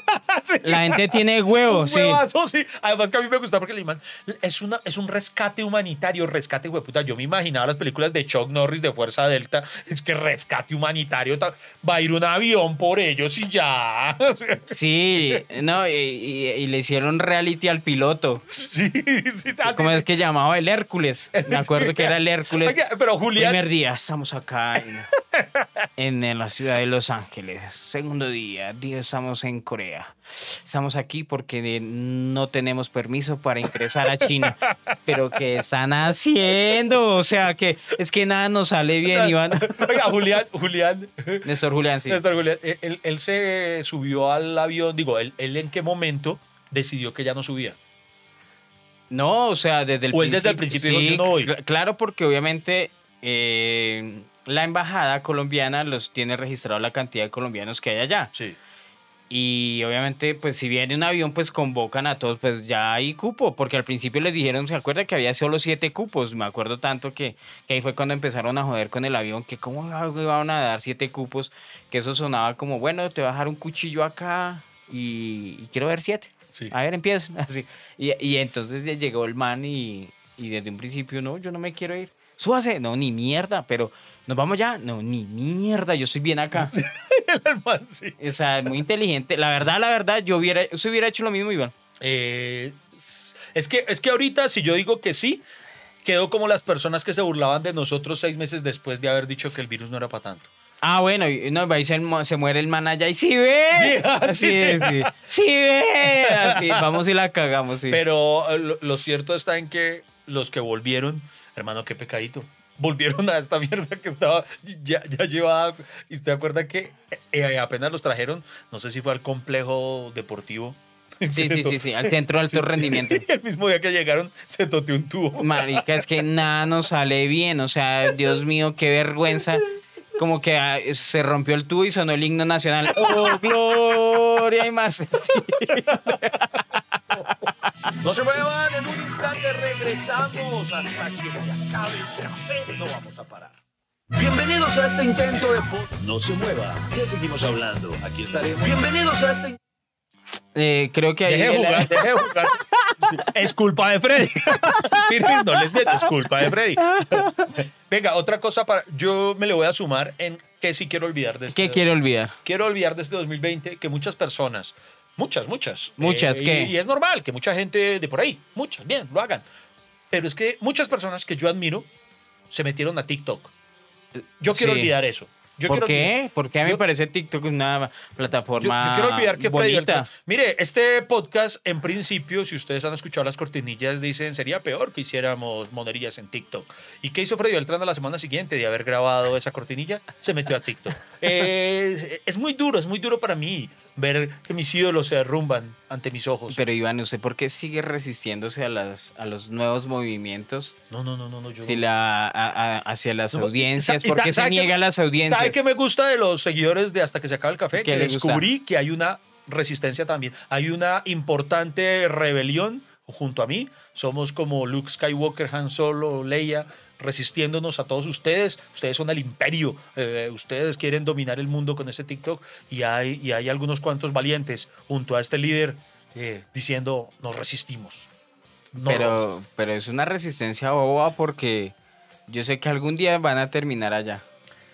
La gente tiene huevo, Un sí. huevazo, sí. Además que a mí me gusta porque le man, es, una, es un rescate humanitario, rescate, puta. Yo me imaginaba las películas de Chuck Norris de Fuerza Delta. Es que rescate humanitario. ta- Va a ir un avión por ellos y ya. Sí, no, y, y- y le hicieron reality al piloto. Sí, sí. ¿Cómo es que llamaba? El Hércules. Me acuerdo que era el Hércules. Oiga, pero Julián, Primer día, estamos acá en, en la ciudad de Los Ángeles. Segundo día, día estamos en Corea. Estamos aquí porque no tenemos permiso para ingresar a China. Pero ¿qué están haciendo? O sea, que es que nada nos sale bien, Iván. oiga, Julián, Julián. Néstor Julián, sí. Néstor Julián, él, él- él se subió al avión, digo, él, él en qué momento decidió que ya no subía. No, o sea, desde el O él desde el principio dijo, yo no voy. cl- Claro, porque obviamente eh, la embajada colombiana los tiene registrado la cantidad de colombianos que hay allá. Sí. Y obviamente, pues si viene un avión, pues convocan a todos, pues ya hay cupo, porque al principio les dijeron, ¿se acuerda que había solo siete cupos? Me acuerdo tanto que, que ahí fue cuando empezaron a joder con el avión, que cómo iban a dar siete cupos, que eso sonaba como, bueno, te voy a dejar un cuchillo acá y, y quiero ver siete. Sí. A ver, empieza. Así. Y, y entonces ya llegó el man y, y desde un principio, no, yo no me quiero ir. Súbase, no, ni mierda, pero nos vamos ya, no, ni mierda, yo estoy bien acá. El man, sí. O sea, muy inteligente. La verdad, la verdad, yo hubiera, yo hubiera hecho lo mismo, Iván. Eh, es, que, es que ahorita, si yo digo que sí, quedo como las personas que se burlaban de nosotros seis meses después de haber dicho que el virus no era para tanto. Ah, bueno, y no, ahí se, se muere el man allá y sí ve. Sí, ah, así sí, sí. Sí ve. Así, vamos y la cagamos, sí. Pero eh, lo, lo cierto está en que los que volvieron, hermano, qué pecadito. Volvieron a esta mierda que estaba ya, ya llevada. Y usted acuerda que eh, apenas los trajeron, no sé si fue al complejo deportivo Sí, sí, sí, sí, al centro de alto rendimiento. el mismo día que llegaron se toteó un tubo. Marica, es que nada nos sale bien, o sea, Dios mío, qué vergüenza. Como que ah, se rompió el tubo y sonó el himno nacional. ¡Oh, gloria y más! No se muevan, en un instante regresamos hasta que se acabe el café. No vamos a parar. Bienvenidos a este intento de No se mueva, ya seguimos hablando. Aquí estaremos. Bienvenidos a este Eh, creo que ahí... Deje de jugar, deje de jugar. Es culpa de Freddy. No les meto, es culpa de Freddy. Venga, otra cosa para. Yo me le voy a sumar en que sí quiero olvidar de este. ¿Qué quiero olvidar? Quiero olvidar de este 2020 que muchas personas, muchas, muchas. Muchas, eh, ¿qué? Y, y es normal que mucha gente de por ahí, muchas, bien, lo hagan. Pero es que muchas personas que yo admiro se metieron a TikTok. Yo quiero Sí. olvidar eso. Yo ¿Por qué? Porque a mí me parece TikTok una plataforma yo quiero olvidar que Freddy bonita. Beltrán- Mire, este podcast, en principio, si ustedes han escuchado las cortinillas, dicen sería peor que hiciéramos monerías en TikTok. ¿Y qué hizo Freddy Beltrán a la semana siguiente de haber grabado esa cortinilla? Se metió a TikTok. Eh, es muy duro, es muy duro para mí ver que mis ídolos se derrumban ante mis ojos. Pero Iván, ¿usted por qué sigue resistiéndose a, las, a los nuevos movimientos no, no, no, no, no. Yo si no- la, a- a- hacia las No, audiencias? ¿Por qué se ¿sabe qué- niega a las audiencias? ¿Sabe qué me gusta de los seguidores de Hasta que se acabe el café? ¿Qué Que le gusta? descubrí que hay una resistencia también. Hay una importante rebelión junto a mí. Somos como Luke Skywalker, Han Solo, Leia, resistiéndonos a todos ustedes. Ustedes son el imperio. eh, ustedes quieren dominar el mundo con este TikTok. Y hay, y hay algunos cuantos valientes junto a este líder eh, diciendo, nos resistimos. No, pero, pero es una resistencia boba porque yo sé que algún día van a terminar allá.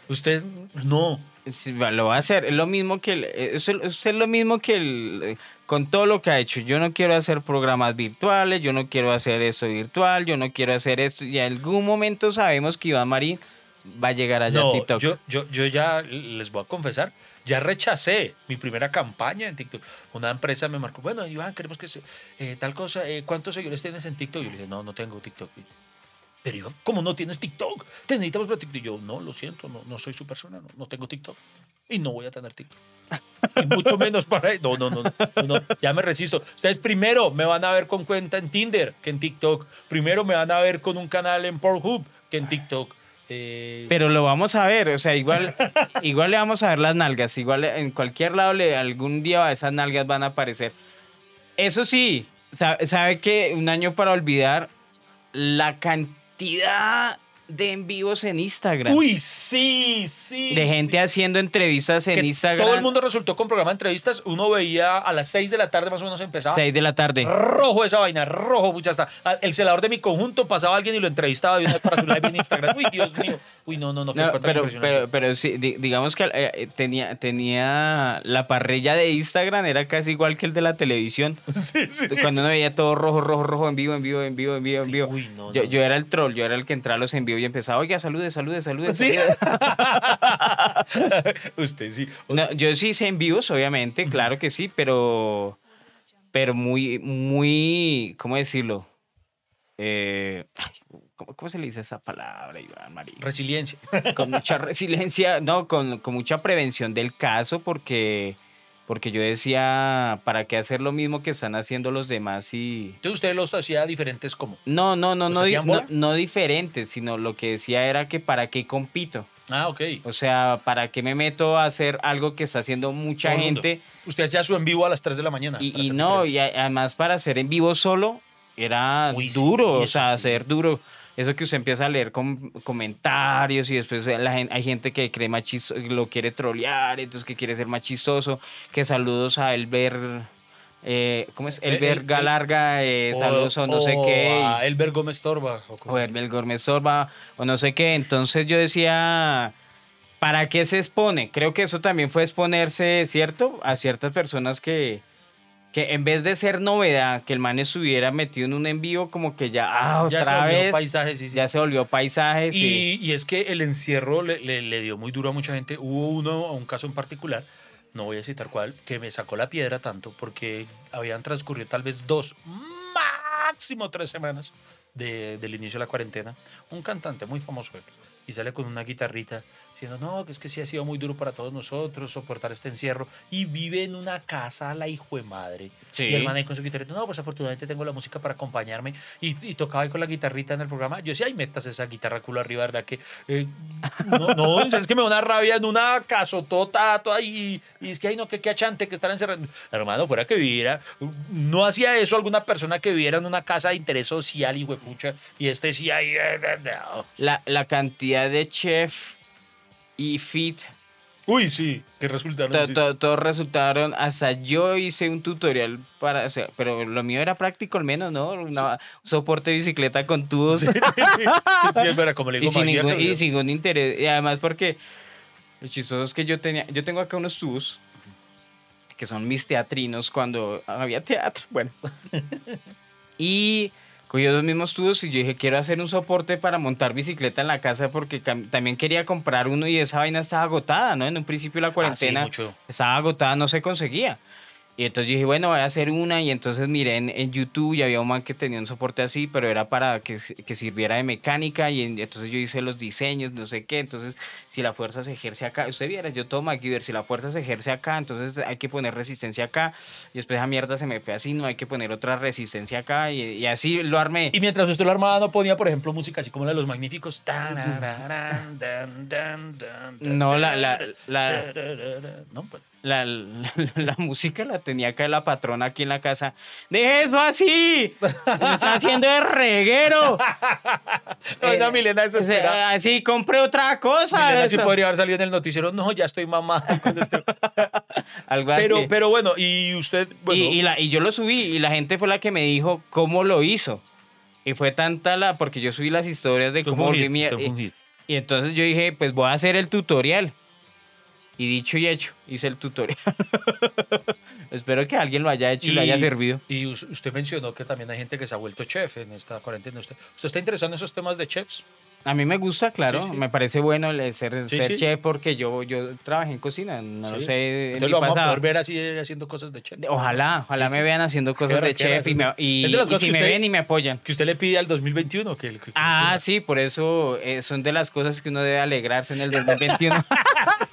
Usted, no. Sí, Lo va a hacer. Es lo mismo que el, es, es lo mismo que el, con todo lo que ha hecho. Yo no quiero hacer programas virtuales, yo no quiero hacer eso virtual, yo no quiero hacer esto. Y en algún momento sabemos que Iván Marín va a llegar allá No, a TikTok. Yo, yo, yo ya les voy a confesar, ya rechacé mi primera campaña en TikTok. Una empresa me marcó, bueno, Iván, queremos que se, eh, tal cosa, eh, ¿cuántos seguidores tienes en TikTok? Y yo le dije, no, no tengo TikTok. Pero Iván, ¿cómo no tienes TikTok? Te necesitamos para TikTok. Y yo, no, lo siento, no, no soy su persona, no, no tengo TikTok. Y no voy a tener TikTok. Y mucho menos para... No, no, no, no, no, ya me resisto. Ustedes primero me van a ver con cuenta en Tinder que en TikTok. Primero me van a ver con un canal en Pornhub que en TikTok. Eh, Pero lo vamos a ver, o sea, igual, igual le vamos a ver las nalgas, igual en cualquier lado le, algún día esas nalgas van a aparecer. Eso sí, sabe, sabe que un año para olvidar la cantidad de en vivos en Instagram. Uy, sí, sí. de gente sí. haciendo entrevistas en Que Instagram. Todo el mundo resultó con programa de entrevistas. Uno veía a las 6 de la tarde más o menos empezaba. 6 de la tarde. Rojo esa vaina, rojo, mucha hasta. El celador de mi conjunto pasaba a alguien y lo entrevistaba de una para su live en Instagram. Uy, Dios mío. Uy, no, no, no. No, pero, pero, pero sí, di- digamos que eh, eh, tenía, tenía la parrilla de Instagram, era casi igual que el de la televisión. Sí, sí. Cuando uno veía todo rojo, rojo, rojo, en vivo, en vivo, en vivo, en vivo, en vivo. Uy, no, yo, no. yo era el troll, yo era el que entraba a los en vivo y empezaba, oiga, salude, salude, salude. ¿Sí? salude". Usted sí. No, yo sí hice en vivos, obviamente, claro que sí, pero, pero muy, muy, ¿cómo decirlo? Eh, ¿cómo, cómo se le dice esa palabra, Iván María? Resiliencia. con mucha resiliencia, no, con, con mucha prevención del caso, porque, porque yo decía, ¿para qué hacer lo mismo que están haciendo los demás? Y Entonces usted los hacía diferentes como. no, no, no, ¿Los no, no, no diferentes, sino lo que decía era que ¿para qué compito? Ah, ok. O sea, ¿para qué me meto a hacer algo que está haciendo mucha Todo gente? Usted hacía su en vivo a las 3 de la mañana. Y, ser no, diferente. y además para hacer en vivo solo era Uy, sí, duro, o sea, sí. hacer duro. Eso que usted empieza a leer com- comentarios y después la hay gente que cree chis- lo quiere trolear, entonces que quiere ser más chistoso, que saludos a Elber, eh, ¿cómo es? El- Elber el- Galarga, eh, O- saludos o no sé qué. A Elber Gómez Torba. o o así. Herbert Gourmet Sorba, o no sé qué. Entonces yo decía, ¿para qué se expone? Creo que eso también fue exponerse, ¿cierto? A ciertas personas que, que en vez de ser novedad, que el man estuviera metido en un envío, como que ya, ah, Ya se otra volvió vez, paisaje, sí, sí. ya se volvió paisaje. sí. Y, y es que el encierro le, le- le dio muy duro a mucha gente. Hubo uno, un caso en particular, no voy a citar cuál, que me sacó la piedra tanto porque habían transcurrido tal vez dos, máximo tres semanas de- del inicio de la cuarentena. Un cantante muy famoso, y sale con una guitarrita diciendo, no, que es que sí ha sido muy duro para todos nosotros soportar este encierro y vive en una casa a la hijo de madre. Sí. Y el man ahí con su guitarrita, no, pues afortunadamente tengo la música para acompañarme y, y tocaba ahí con la guitarrita en el programa. Yo decía, ay, metas esa guitarra culo arriba, ¿verdad? Que eh, no, no, es que me da una rabia en una casotota toda y, y es que, ay, no, que qué achante que estar encerrado. Hermano, fuera que viviera, no hacía eso alguna persona que viviera en una casa de interés social y huepucha y este sí, ay, eh, eh, no. La, la cantidad de chef y fit, Uy, sí, que resultaron to- to- todos resultaron, hasta yo hice un tutorial para, o sea, pero lo mío era práctico al menos, ¿no? Una- un soporte de bicicleta con tubos. Sí, sí, sí, sí, es verdad, como le y, digo, sin Maguire, ningún, y sin ningún interés. Y además porque lo chistoso es que yo tenía, yo tengo acá unos tubos que son mis teatrinos cuando había teatro, bueno. y cogí los mismos tubos y yo dije, quiero hacer un soporte para montar bicicleta en la casa porque también quería comprar uno y esa vaina estaba agotada, ¿no? En un principio la Ah, sí, cuarentena estaba agotada, no se conseguía. Y entonces yo dije, bueno, voy a hacer una. Y entonces miré en, en YouTube y había un man que tenía un soporte así, pero era para que, que sirviera de mecánica. Y en- entonces yo hice los diseños, no sé qué. Entonces, si la fuerza se ejerce acá, usted viera, yo todo MacGyver, si la fuerza se ejerce acá, entonces hay que poner resistencia acá. Y después esa mierda se me fue así, no hay que poner otra resistencia acá. Y, y así lo armé. Y mientras usted lo armaba, no ponía, por ejemplo, música así como la de los magníficos. No, la- la- la-. No, pues. La, la, la música la tenía acá la patrona aquí en la casa. ¡Deje eso así! ¡Me está haciendo de reguero! Doña Eh, Milena desesperada. Así, compré otra cosa. Milena sí eso. podría haber salido en el noticiero. No, ya estoy mamada. este- Algo así. Pero, pero bueno, y usted, bueno, y, y la- y yo lo subí y la gente fue la que me dijo cómo lo hizo. Y fue tanta la... Porque yo subí las historias de cómo hit, mi... y entonces yo dije, pues voy a hacer el tutorial. Y dicho y hecho, hice el tutorial. Espero que alguien lo haya hecho y, le haya servido. Y us- usted mencionó que también hay gente que se ha vuelto chef en esta cuarentena. ¿Usted, usted está interesado en esos temas de chefs? A mí me gusta, claro, Sí, sí. me parece bueno el ser, Sí, ser chef porque yo, yo trabajé en cocina, no sé en Entonces lo vamos a pasado. poder ver así eh, haciendo cosas de chef. Ojalá, ojalá me vean haciendo cosas de chef y, me, y, de y que me usted- ven y me apoyan. Que usted le pide al 2021. Que, que- Ah, sí, por eso eh, son de las cosas que uno debe alegrarse en el 2021.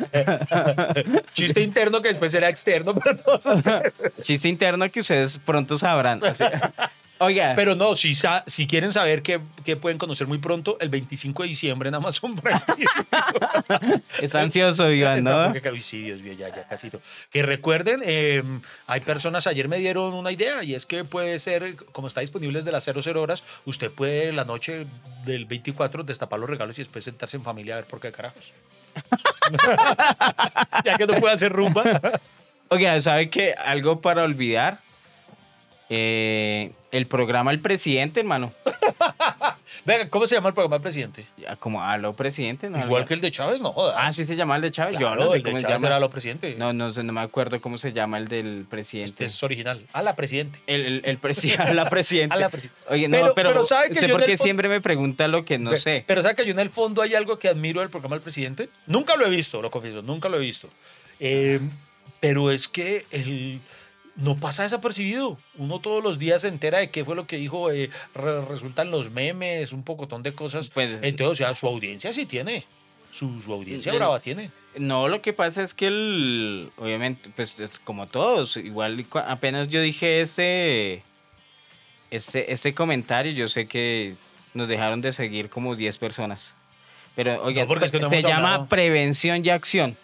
Chiste interno que después será externo para todos. Chiste interno que ustedes pronto sabrán. así. Oiga, Pero no, si, quieren saber qué, qué pueden conocer muy pronto, el 25 de diciembre en Amazon Prime. es ansioso, Iván, ¿no? sí, Dios mío, ya, ya casi todo. Que recuerden, eh, hay personas, ayer me dieron una idea y es que puede ser, como está disponible desde las 00 horas, usted puede la noche del 24 destapar los regalos y después sentarse en familia a ver por qué carajos. ya que no puede hacer rumba. Oiga, ¿sabe qué? Algo para olvidar. Eh, el programa El Presidente, hermano. Venga, ¿cómo se llama el programa del presidente? Ya, Como aló presidente, ¿no? Igual que el de Chávez, no jodas. Ah, sí se llama el de Chávez. Yo Claro, no sé el de cómo se Chávez llama. era lo presidente. No, no, sé, no me acuerdo cómo se llama el del presidente. Este es original. A la presidente. El, el, el presidente, la presidente. A la presi- Oye, no, Pero- pero, ¿sabe que ¿usted yo por qué siempre me pregunta lo que no Pe- sé? Pero ¿sabe que yo en el fondo hay algo que admiro del programa del presidente? Nunca lo he visto, lo confieso, nunca lo he visto. Eh, pero es que el, no pasa desapercibido. Uno todos los días se entera de qué fue lo que dijo, eh, re- resultan los memes, un pocotón de cosas. Pues- Entonces, o sea, su audiencia sí tiene. Su, su audiencia El- brava tiene. No, lo que pasa es que el, obviamente, pues es como todos, igual apenas yo dije este, este, este comentario, yo sé que nos dejaron de seguir como 10 personas. Pero, oiga, No, es que no se llama hablado. prevención y acción.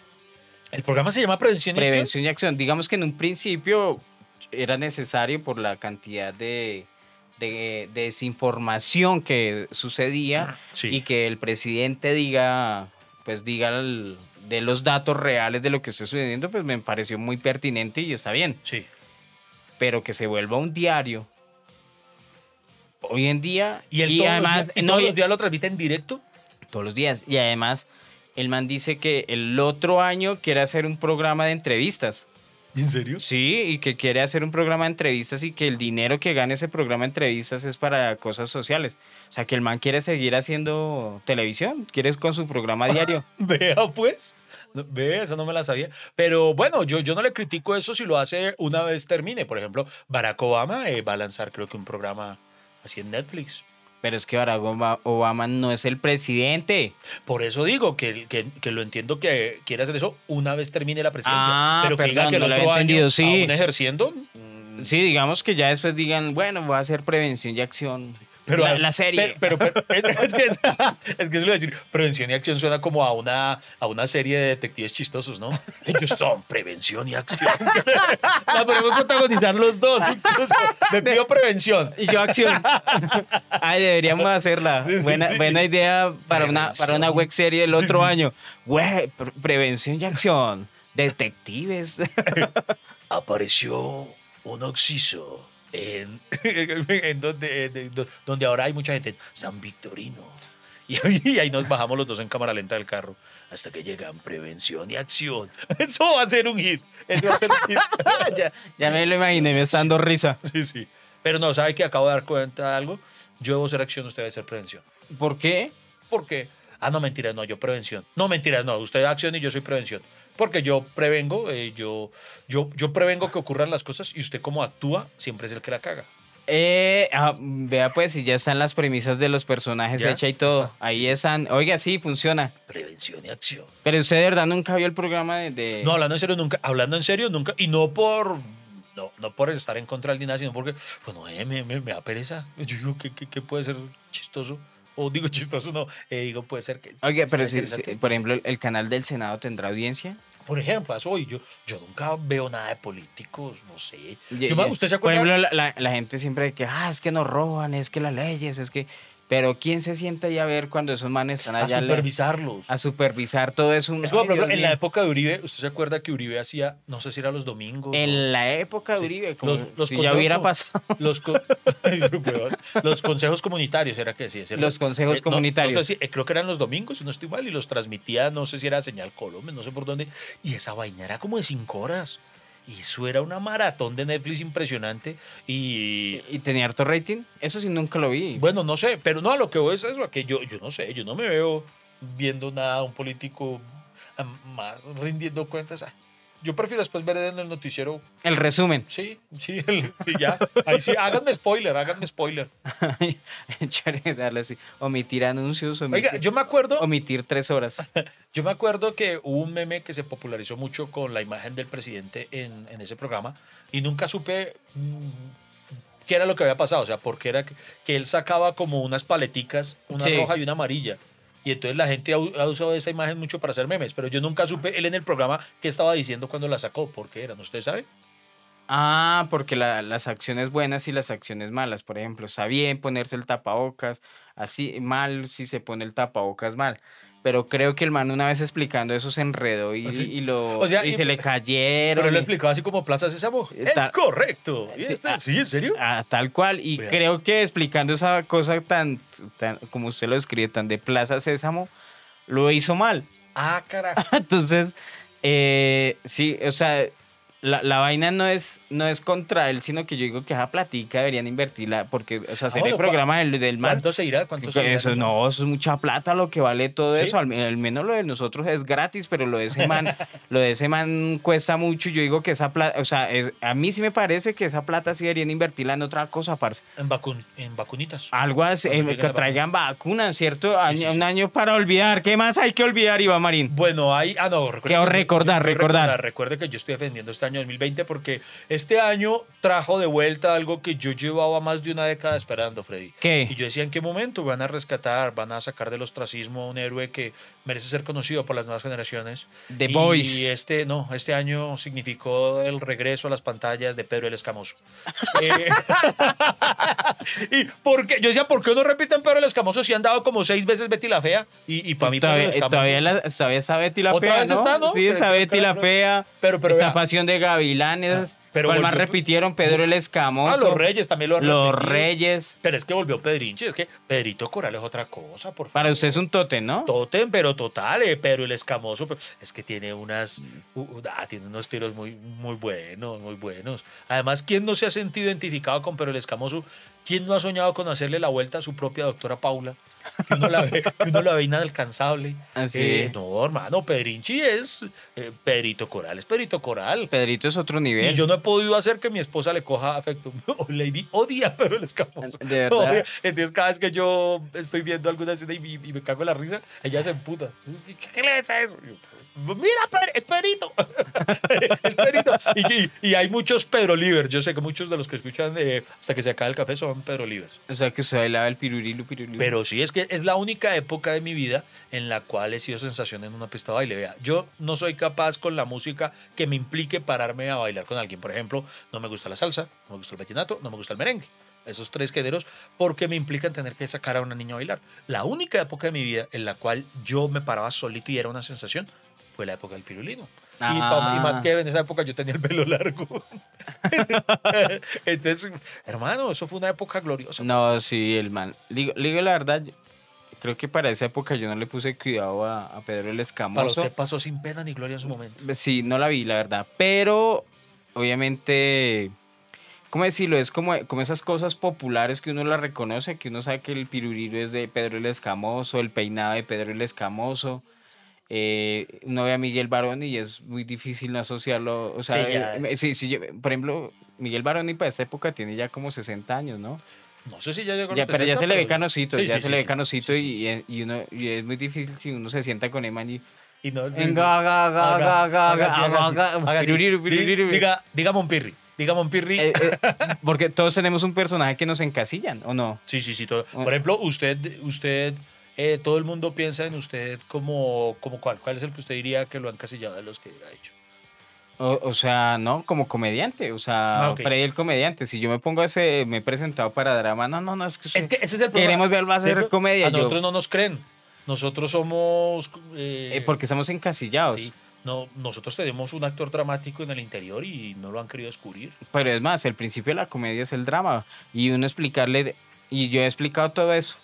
El programa se llama Prevención y Acción. Prevención y acción. Digamos que en un principio era necesario por la cantidad de, de, de desinformación que sucedía Sí. y que el presidente diga, pues diga el- de los datos reales de lo que está sucediendo, pues me pareció muy pertinente y está bien. Sí. Pero que se vuelva un diario. Hoy en día, Y, el todos, los además, días, y no, todos y- los días lo transmite en directo. todos los días. Y además, el man dice que el otro año quiere hacer un programa de entrevistas. ¿En serio? Sí, y que quiere hacer un programa de entrevistas y que el dinero que gane ese programa de entrevistas es para cosas sociales. O sea, que el man quiere seguir haciendo televisión, quiere con su programa diario. Vea, pues. Ve, eso no me la sabía. Pero bueno, yo, yo no le critico eso si lo hace una vez termine. Por ejemplo, Barack Obama eh, va a lanzar, creo que un programa así en Netflix. Pero es que Barack Obama, no es el presidente. Por eso digo que, que, que lo entiendo que quiere hacer eso una vez termine la presidencia. Ah, pero que diga perdón, que el no lo otro había año, entendido, sí. aún ejerciendo. mm, Sí, digamos que ya después digan, bueno, voy a hacer prevención y acción. Pero, la, la serie. Pero, pero- pero- es, que, es que eso lo voy a decir. Prevención y acción suena como a una, a una serie de detectives chistosos, ¿no? Ellos son prevención y acción. La podemos protagonizar los dos, incluso. Me pido prevención. Y yo acción. Ay, deberíamos hacerla. Buena, buena idea para una, para una web serie del otro año. Güey, pre- prevención y acción. Detectives. Apareció un oxiso en, en donde, donde ahora hay mucha gente. San Victorino. Y ahí, nos bajamos los dos en cámara lenta del carro hasta que llegan prevención y acción. Eso va a ser un hit. Eso va a ser un hit. ya, ya me lo imaginé, me está dando risa. Sí, sí. Pero no, ¿sabe que acabo de dar cuenta de algo? Yo debo ser acción, usted debe ser prevención. ¿Por qué? ¿Por qué? Ah, no, mentiras, no, yo prevención. No, mentiras, no, usted acción y yo soy prevención. Porque yo prevengo, eh, yo, yo, yo prevengo que ocurran las cosas y usted como actúa siempre es el que la caga. Eh, ah, vea pues, si ya están las premisas de los personajes Ya, hechas y todo. está. Ahí Sí, sí. están. Oiga, sí, funciona. Prevención y acción. Pero usted de verdad nunca vio el programa de... de- No, hablando en serio, nunca, hablando en serio, nunca, y no por, no, no por estar en contra del nada, sino porque, bueno, eh, me, me, me da pereza. Yo digo, ¿qué, qué, qué puede ser chistoso? O digo chistoso, no, eh, digo, puede ser que... Oiga, pero sea si, si- por ejemplo, el, el canal del Senado tendrá audiencia. Por ejemplo, hoy, yo, yo nunca veo nada de políticos, no sé. Yo ¿Usted se Por acuerda? ejemplo, la, la- la gente siempre que, ah, es que nos roban, es que las leyes, es que... Pero ¿quién se sienta ahí a ver cuando esos manes están a allá le- supervisarlos. a supervisar todo eso? Es como, por ejemplo, en la época de Uribe, ¿usted se acuerda que Uribe hacía, no sé si era los domingos? o- En la época de Sí. Uribe, como Los- los si ya consejos hubiera como- pasado. Los, consejos comunitarios, era que decía. Los consejos Eh, no, comunitarios. no sé si- eh, creo que eran los domingos, si no estoy mal, y los transmitía, no sé si era Señal Colombia, no sé por dónde. Y esa vaina era como de cinco horas. Y eso era una maratón de Netflix impresionante. Y ¿Y tenía harto rating? Eso sí nunca lo vi. bueno, no sé, pero no, a lo que voy es eso, que yo, yo no sé, yo no me veo viendo nada, un político más rindiendo cuentas. Ah, Yo prefiero después ver en el noticiero El resumen. Sí, sí, el- sí, ya. Ahí sí, háganme spoiler, háganme spoiler. Chévere, darle así. Omitir anuncios, omitir, Oiga, yo me acuerdo, omitir tres horas. yo me acuerdo que hubo un meme que se popularizó mucho con la imagen del presidente en, en ese programa y nunca supe mm, qué era lo que había pasado, o sea, porque era que, que él sacaba como unas paleticas, una Sí. roja y una amarilla. Y entonces la gente ha, usado esa imagen mucho para hacer memes, pero yo nunca supe él en el programa qué estaba diciendo cuando la sacó, por qué eran, ¿usted sabe? Ah, porque la- las acciones buenas y las acciones malas, por ejemplo, está bien ponerse el tapabocas, así mal si se pone el tapabocas mal. Pero creo que el man una vez explicando eso se enredó y, ¿Ah, sí? y lo O sea, y y- se le cayeron. Pero él lo explicaba así como Plaza Sésamo. Es Ta- correcto. ¿Y Sí, este- ah, ¿Sí, en serio? Ah, tal cual. Y creo que explicando esa cosa tan, tan, como usted lo describe, tan de Plaza Sésamo, lo hizo mal. Ah, carajo. Entonces, eh, sí, o sea, la, la vaina no es, no es contra él, sino que yo digo que esa platica deberían invertirla, porque, o sea, hacer bueno, el programa del, del man. ¿Cuánto se irá? ¿Cuánto se irá Eso eso? no, eso es mucha plata lo que vale todo ¿Sí? eso. Al, al menos lo de nosotros es gratis, pero lo de ese man, lo de ese man cuesta mucho. Yo digo que esa plata, o sea, es- a mí sí me parece que esa plata sí deberían invertirla en otra cosa, parce. En, vacun en vacunitas. Algo así, eh, que traigan vacunas, ¿cierto? Año- sí, sí. Un año para olvidar. ¿Qué más hay que olvidar, Iván Marín? Bueno, hay. Ah, no, recuerde que- recordar, quiero recordar. Recuerde que yo estoy defendiendo este año 2020 porque este año trajo de vuelta algo que yo llevaba más de una década esperando, Freddy. ¿Qué? Y yo decía, ¿en qué momento van a rescatar, van a sacar del ostracismo a un héroe que merece ser conocido por las nuevas generaciones? The y Boys. este, no, este año significó el regreso a las pantallas de Pedro el Escamoso. Eh, y porque, yo decía, ¿por qué no repiten Pedro el Escamoso si han dado como seis veces Betty la Fea? Y, y para mí Pedro el Todavía, Escamoso... todavía, la- todavía está Betty la ¿Otra Fea, vez ¿no? está, no? Sí, está Betty la Fea. pero- pero está vea. Pasión de Gavilanes. Pero ¿Cuál más volvió- repitieron? Pedro el Escamoso. Ah, los Reyes también lo han Los repetido. Reyes. Pero es que volvió Pedrinche, es que Pedrito Coral es otra cosa, por favor. Para usted es un totem, ¿no? Totem, pero total, eh, pero el escamoso pues, es que tiene unas uh, uh, ah, tiene unos tiros muy muy buenos, muy buenos. Además, ¿quién no se ha sentido identificado con pero el escamoso? ¿Quién no ha soñado con hacerle la vuelta a su propia doctora Paula? Que uno la ve, que uno la ve inalcanzable. Así. Eh, no, hermano, Pedrinchi es eh, Pedrito Coral, es Pedrito Coral. Pedrito es otro nivel. Y yo no he podido hacer que mi esposa le coja afecto. Oh, Lady odia pero el escamoso. De verdad. Odia. Entonces, cada vez que yo estoy viendo alguna escena y, y me cago en la risa, ella se emputa. ¿Qué, le ves a eso? Yo, Mira, Pedro, es Pedrito. es Pedrito. Y, y- hay muchos Pedro Livers. Yo sé que muchos de los que escuchan eh, hasta que se acabe el café son Pedro Livers. O sea, que usted bailaba el pirurilu, pirurilu. Pero sí, es que es la única época de mi vida en la cual he sido sensación en una pista de baile. Vea, yo no soy capaz con la música que me implique pararme a bailar con alguien. Por ejemplo, no me gusta la salsa, no me gusta el vallenato, no me gusta el merengue. Esos tres géneros, porque me implican tener que sacar a una niña a bailar. La única época de mi vida en la cual yo me paraba solito y era una sensación fue la época del pirulino. Y, pa- y más Ah. que en esa época yo tenía el pelo largo. Entonces, hermano, eso fue una época gloriosa. No, sí, el man. Digo, digo la verdad, creo que para esa época yo no le puse cuidado a, a Pedro el Para Escamoso. usted pasó sin pena ni gloria en su momento. Sí, no la vi, la verdad. Pero, obviamente, ¿cómo decirlo? Es como, como esas cosas populares que uno las reconoce, que uno sabe que el piruriro es de Pedro el Escamoso, el peinado de Pedro el Escamoso. Eh, uno ve a Miguel Barón y es muy difícil no asociarlo. O sea, Sí, ya eh, sí, sí, yo- por ejemplo, Miguel Barón y para esta época tiene ya como 60 años, ¿no? No sé si ya llegó a Ya, los pero ya 60, se le ve canosito, ya se le ve canosito y, y uno, y es muy difícil si uno se sienta con Eman y... Y no. Diga, diga Monpirri. Diga Monpirri. Eh, eh, porque todos tenemos un personaje que nos encasillan, ¿o no? Sí, sí, sí. todo. Ah. Por ejemplo, usted, usted, eh, todo el mundo piensa en usted como, como cuál. ¿Cuál es el que usted diría que lo han casillado de los que ha hecho? O, o sea, no, como comediante, o sea, Ah. Freddy el comediante. Si yo me pongo ese, me he presentado para drama, no, no, no, es que, Es que ese es el problema. queremos ver, va a ser ¿Cierto? comedia. A yo- nosotros no nos creen. Nosotros somos... eh, eh, porque estamos encasillados. sí, no, nosotros tenemos un actor dramático en el interior y no lo han querido descubrir. Pero es más, el principio de la comedia es el drama. Y uno explicarle, y yo he explicado todo eso,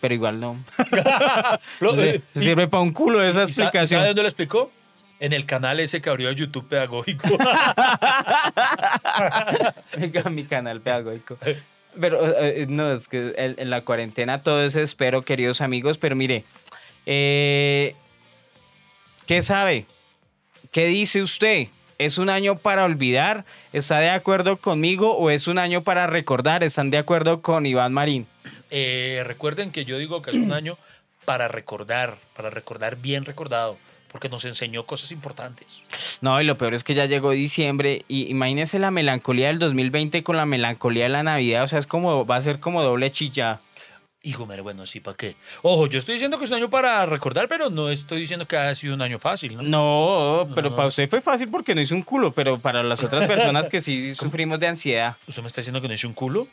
pero igual no. Lo- Sirve- y- Sirve para un culo esa ¿Y sa- explicación. ¿Sabe dónde lo explicó? En el canal ese que abrió YouTube pedagógico. Venga, mi canal pedagógico. Pero eh, eh, no, es que en, en la cuarentena todo es espero, queridos amigos. Pero mire, eh, ¿qué sabe? ¿Qué dice usted? ¿Es un año para olvidar? ¿Está de acuerdo conmigo o es un año para recordar? ¿Están de acuerdo con Iván Marín? Eh, recuerden que yo digo que es un año para recordar, para recordar bien recordado, porque nos enseñó cosas importantes. No, y lo peor es que ya llegó diciembre y imagínese la melancolía del 2020 con la melancolía de la Navidad, o sea, es como, va a ser como doble chilla. Hijo, bueno, sí, ¿para qué? Ojo, yo estoy diciendo que es un año para recordar, pero no estoy diciendo que haya sido un año fácil, ¿no? No, pero No. para usted fue fácil porque no hizo un culo, pero para las otras personas que sí sufrimos de ansiedad. ¿Usted me está diciendo que no hice un culo?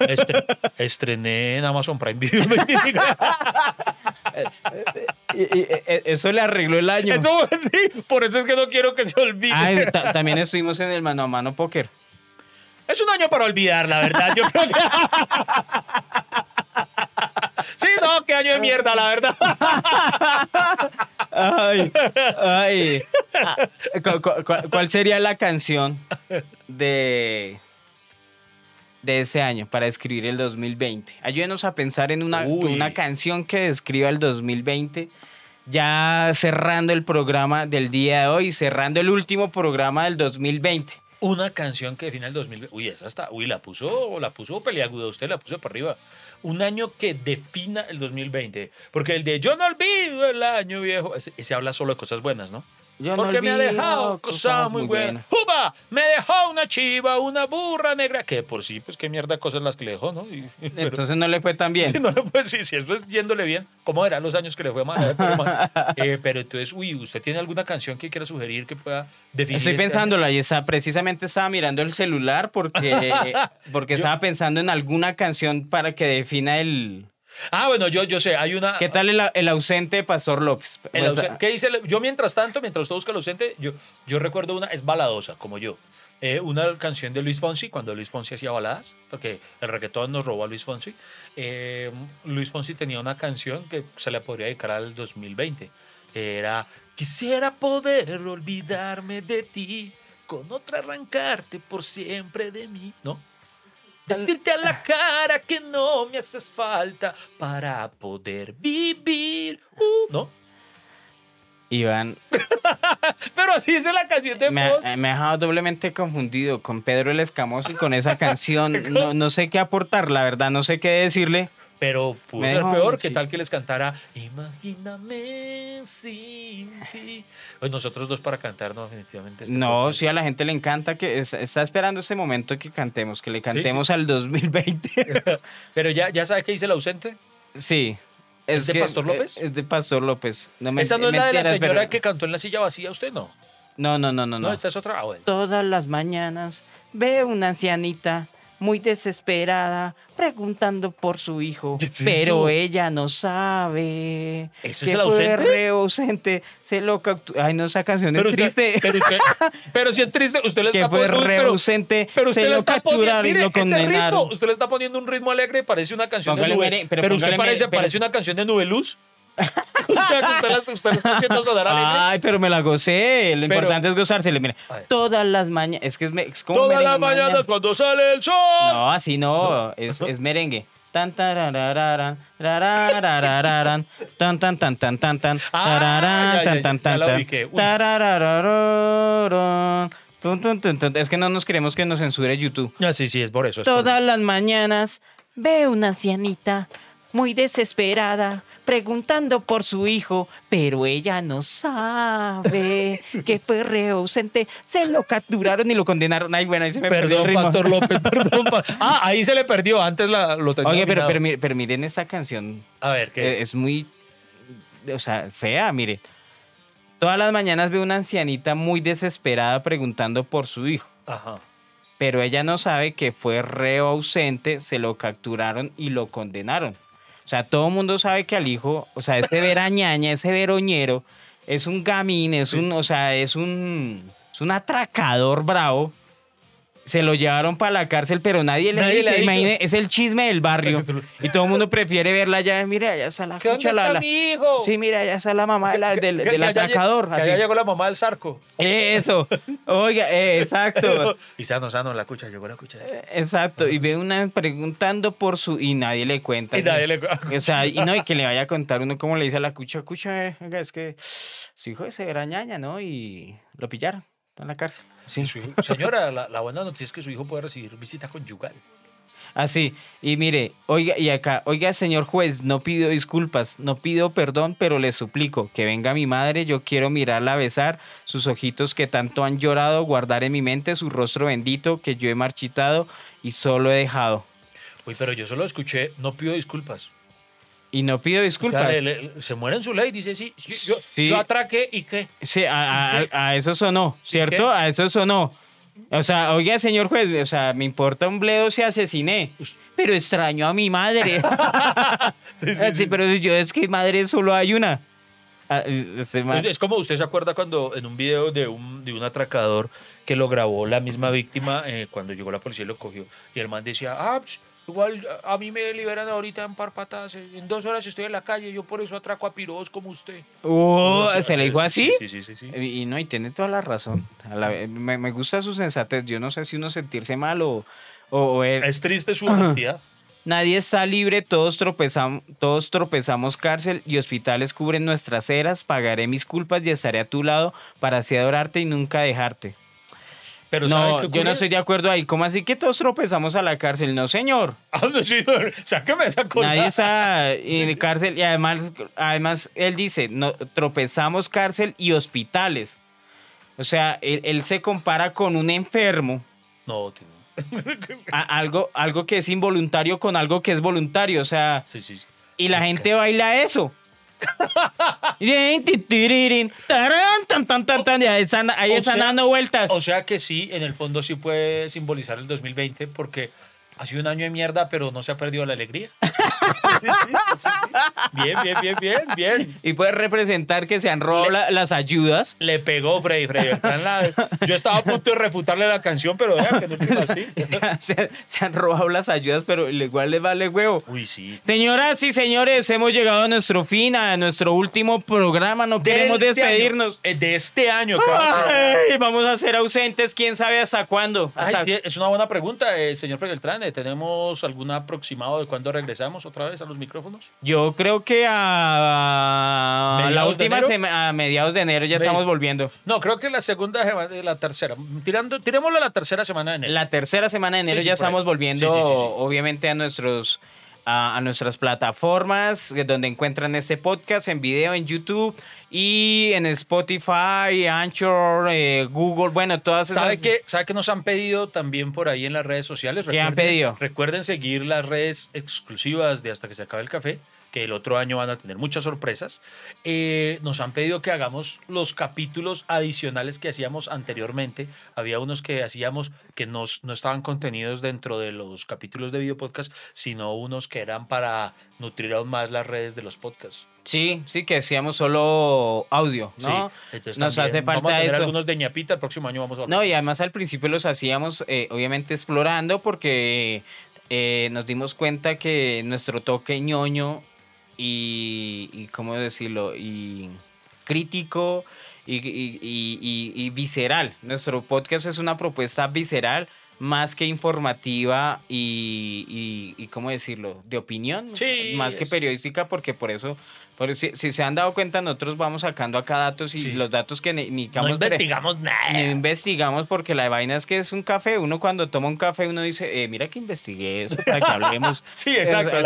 Estre- estrené en Amazon Prime Video. el 25. Y- y- e- eso le arregló el año. Eso sí, por eso es que no quiero que se olvide. Ay, ta- también estuvimos en el mano a mano póker. Es un año para olvidar, la verdad. Yo creo que... Sí, no, qué año de mierda, la verdad. Ay, ay. Ah, ¿cu- cu- cu- ¿Cuál sería la canción de, de ese año para describir el 2020? Ayúdenos a pensar en una, una canción que describa el 2020. Ya cerrando el programa del día de hoy, cerrando el último programa del 2020. Una canción que define el 2020. Uy, esa está. Uy, la puso, la puso peliaguda. Usted la puso para arriba. Un año que defina el 2020. Porque el de Yo no olvido el año viejo. Ese, ese habla solo de cosas buenas, ¿no? Yo no Porque me ha dejado cosas muy buenas. ¡Juba! Me dejó una chiva, una burra negra. Que por sí, pues qué mierda cosas las que le dejó, ¿no? Y- pero- Entonces no le fue tan bien. Sí, no le puedo decir, si eso es yéndole bien, ¿cómo eran los años que le fue mal? Eh, pero, mal. Eh, pero entonces, uy, ¿usted tiene alguna canción que quiera sugerir que pueda definir? Estoy este año? pensándola y está, precisamente estaba mirando el celular porque, porque Yo- estaba pensando en alguna canción para que defina el... Ah, bueno, yo, yo sé, hay una. ¿Qué tal el, el ausente Pastor López? el Pues, ¿Qué dice? Yo, mientras tanto, mientras usted busca el ausente, yo, yo recuerdo una, es baladosa, como yo. Eh, una canción de Luis Fonsi, cuando Luis Fonsi hacía baladas, porque el reggaetón nos robó a Luis Fonsi. Eh, Luis Fonsi tenía una canción que se le podría dedicar al 2020. Era Quisiera poder olvidarme de ti, con otra arrancarte por siempre de mí, ¿no? Decirte a la cara que no me haces falta para poder vivir. Uh, ¿No? Iván, Pero así dice la canción de me, ha- me ha dejado doblemente confundido con Pedro el Escamoso y con esa canción. No, no sé qué aportar, la verdad, no sé qué decirle. Pero pudo Me ser peor. ¿Qué sí. tal que les cantara Imagíname sin ti? Pues nosotros dos para cantar, no, definitivamente. este No, sí, a la gente le encanta que es- está esperando ese momento que cantemos, que le cantemos al 2020. Pero ya, ya sabe qué dice el ausente. sí. ¿Es de Pastor López? Es de Pastor López. No me- Esa no es la de la señora pero- que cantó en la silla vacía, usted no. No, no, no, no. No, no. esta es otra. Ah, bueno. Todas las mañanas veo una ancianita muy desesperada preguntando por su hijo, ¿Qué es pero ella no sabe. ¿Eso que es el fue ausente? re ausente, se lo Ay, no, esa canción es Pero, usted- triste. pero, usted- pero si es triste, usted le que está fue poniendo. re Pero, ausente, pero usted se le lo está poniendo. capturaron y Mire, lo este ritmo, condenaron. usted le está poniendo un ritmo alegre y parece una canción Póngale de nube. pero pero usted póngale parece, parece una canción de Nube Usted, la, usted la está haciendo sonar alegre. Ay, pero me la gocé. Lo Pero- importante es gozársele. Mira, todas las mañanas. Es que es, me- es como. Todas las mañanas mañana. cuando sale el sol. No, así no. Es, es merengue. Tan tararararan, rarararararan, tan tan tan tan tan tan Ah, tararán, ya, ya, tan ya, tan ya tan la tan, ubiqué. Uy. tarararararán, tun, tun, tun, tun. Es que no nos queremos que nos censure YouTube. Ah, sí, sí, es por eso. es por Todas las mañanas veo una ancianita muy desesperada preguntando por su hijo, pero ella no sabe que fue re ausente. Se lo capturaron y lo condenaron. Ay, bueno, ahí se me perdió el Perdón, ritmo. Pastor López, perdón. pa- Ah, ahí se le perdió. Antes la, lo tenía Oye, pero, pero, pero miren esta canción. A ver, ¿qué? eh, Es muy, o sea, fea, mire. Todas las mañanas veo una ancianita muy desesperada preguntando por su hijo. Ajá. Pero ella no sabe que fue reo ausente, se lo capturaron y lo condenaron. O sea, todo el mundo sabe que al hijo, o sea, ese verañaña, ese veroñero, es un gamín, es un, o sea, es un, es un atracador bravo. Se lo llevaron para la cárcel, pero nadie le Nadie dice, imagine, es el chisme del barrio. Y todo el mundo prefiere verla allá, mira, allá está la ¿Qué dónde cucha, la-? Sí, mira, allá está la mamá la- del, que- del que allá atracador. Llegó la mamá del zarco. Eso, oiga, eh, exacto. Y sano, sano, la cucha, llegó la cucha. Exacto, y ve una preguntando por su y nadie le cuenta. Y nadie le- O sea, y no, y que le vaya a contar uno como le dice a la cucha, cucha, eh, es que su hijo se era ñaña, ¿no? Y lo pillaron en la cárcel. Sí. Su hijo- Señora, la, la buena noticia es que su hijo puede recibir visita conyugal. Así, y mire, oiga, y acá, oiga, señor juez, no pido disculpas, no pido perdón, pero le suplico que venga mi madre, yo quiero mirarla besar, sus ojitos que tanto han llorado, guardar en mi mente su rostro bendito que yo he marchitado y solo he dejado. Uy, pero yo solo escuché, no pido disculpas. Y no pido O sea, disculpas. le- le- se muere en su ley, dice, sí, yo, yo, Sí. yo atraqué y qué. Sí, a, a- ¿Y qué? a eso sonó, ¿cierto? A eso sonó. O sea, oiga, señor juez, o sea, me importa un bledo si asesiné, pero extraño a mi madre. Sí, sí, pero yo es que madre solo hay una. Ah, este Es, es como usted se acuerda cuando en un video de un, de un atracador que lo grabó la misma víctima eh, cuando llegó la policía y lo cogió. Y el man decía, ah, ps, igual a mí me liberan ahorita en par patadas. En dos horas estoy en la calle, yo por eso atraco a piros como usted. Oh, No, ¿Se le dijo sí, así? Sí, sí, sí. sí. Y y no, y tiene toda la razón. A la me, me gusta su sensatez. Yo no sé si uno sentirse mal o, o, o el- Es triste su honestidad. Nadie está libre, todos tropezamos, todos tropezamos cárcel y hospitales cubren nuestras eras. Pagaré mis culpas y estaré a tu lado para así adorarte y nunca dejarte. Pero ¿sabe No, qué yo no estoy de acuerdo ahí. ¿Cómo así que todos tropezamos a la cárcel? No, señor. Ah, no, no, sáqueme esa cosa. Nadie está en cárcel y además, además él dice, no, tropezamos cárcel y hospitales. O sea, él, él se compara con un enfermo, No, tío. a- algo, algo que es involuntario con algo que es voluntario. O sea, Sí, sí. sí. y la gente baila eso. Ahí están, dando vueltas. O sea que sí, en el fondo sí puede simbolizar el 2020 porque ha sido un año de mierda, pero no se ha perdido la alegría. bien, bien, bien, bien, bien. y puede representar que se han robado Le- la- las ayudas. Le pegó Freddy, Freddy Beltrán. la- Yo estaba a punto de refutarle la canción, pero vean que no fue así. se, se han robado las ayudas, pero igual les vale huevo. Uy, sí. Señoras y señores, hemos llegado a nuestro fin, a nuestro último programa. No queremos De este despedirnos. año, eh, de este año. ser. Ay, vamos a ser ausentes, quién sabe hasta cuándo. Ay, Hasta- sí, es una buena pregunta, eh, señor Freddy Beltrán. ¿Tenemos algún aproximado de cuándo regresamos otra vez a los micrófonos? Yo creo que a la ¿Mediados de última a mediados de enero ya Ve- estamos volviendo. No, creo que la segunda semana, la tercera. Tirando, tirémoslo a la tercera semana de enero. La tercera semana de enero Sí, ya estamos volviendo, Sí, sí, sí, sí. obviamente, a nuestros a, a nuestras plataformas eh, donde encuentran este podcast en video en YouTube y en Spotify, Anchor, eh, Google, bueno, todas esas. ¿Sabe qué, ¿Sabe que nos han pedido también por ahí en las redes sociales? ¿Qué han pedido? Recuerden seguir las redes exclusivas de Hasta que se acabe el café, que el otro año van a tener muchas sorpresas. Eh, nos han pedido que hagamos los capítulos adicionales que hacíamos anteriormente. Había unos que hacíamos que nos, no estaban contenidos dentro de los capítulos de video podcast, sino unos que eran para nutrir aún más las redes de los podcasts. Sí, sí, que hacíamos solo audio, ¿no? Sí, entonces Nos hace Vamos a falta tener eso. algunos de ñapita, el próximo año vamos a No, y además al principio los hacíamos eh, obviamente explorando porque eh, nos dimos cuenta que nuestro toque ñoño y, y ¿cómo decirlo? Y crítico y, y- y- y- y visceral. Nuestro podcast es una propuesta visceral más que informativa y, y- y, ¿cómo decirlo? De opinión, Sí, más que periodística, porque por eso, por si, si se han dado cuenta, nosotros vamos sacando acá datos y Sí. los datos que ni, ni No pre- investigamos nada. no investigamos porque la vaina es que es un café. Uno cuando toma un café, uno dice, eh, mira que investigué eso para que hablemos. Sí, exacto,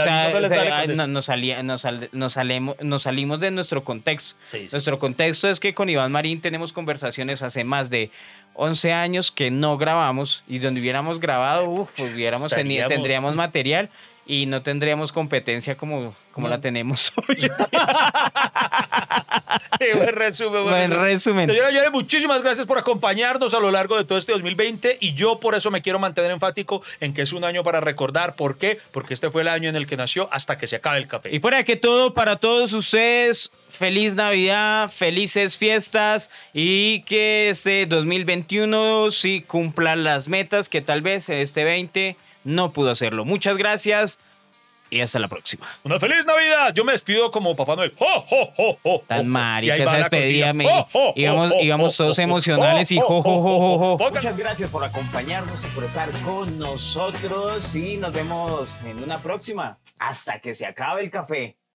nos, salimos de nuestro contexto. Sí, sí. Nuestro contexto es que con Iván Marín tenemos conversaciones hace más de 11 años que no grabamos y donde hubiéramos grabado, uf, pues hubiéramos tendríamos material y no tendríamos competencia como, como No. la tenemos hoy. Sí, buen resumen. Buen resumen. Señora Yore, muchísimas gracias por acompañarnos a lo largo de todo este 2020 y yo por eso me quiero mantener enfático en que es un año para recordar. ¿Por qué? Porque este fue el año en el que nació hasta que se acabe el café. Y fuera que todo, para todos ustedes, feliz Navidad, felices fiestas y que este 2021 sí cumpla las metas que tal vez este 20 no pudo hacerlo. Muchas gracias y hasta la próxima. Una feliz Navidad. Yo me despido como Papá Noel. ¡Jo, jo, jo, jo, Tan marica esa despedida, me- ¡Jo, jo, íbamos- jo, jo, íbamos todos jo, emocionales y jo, jo, jo, jo, jo, jo. Pongan- Muchas gracias por acompañarnos y por estar con nosotros y nos vemos en una próxima. Hasta que se acabe el café.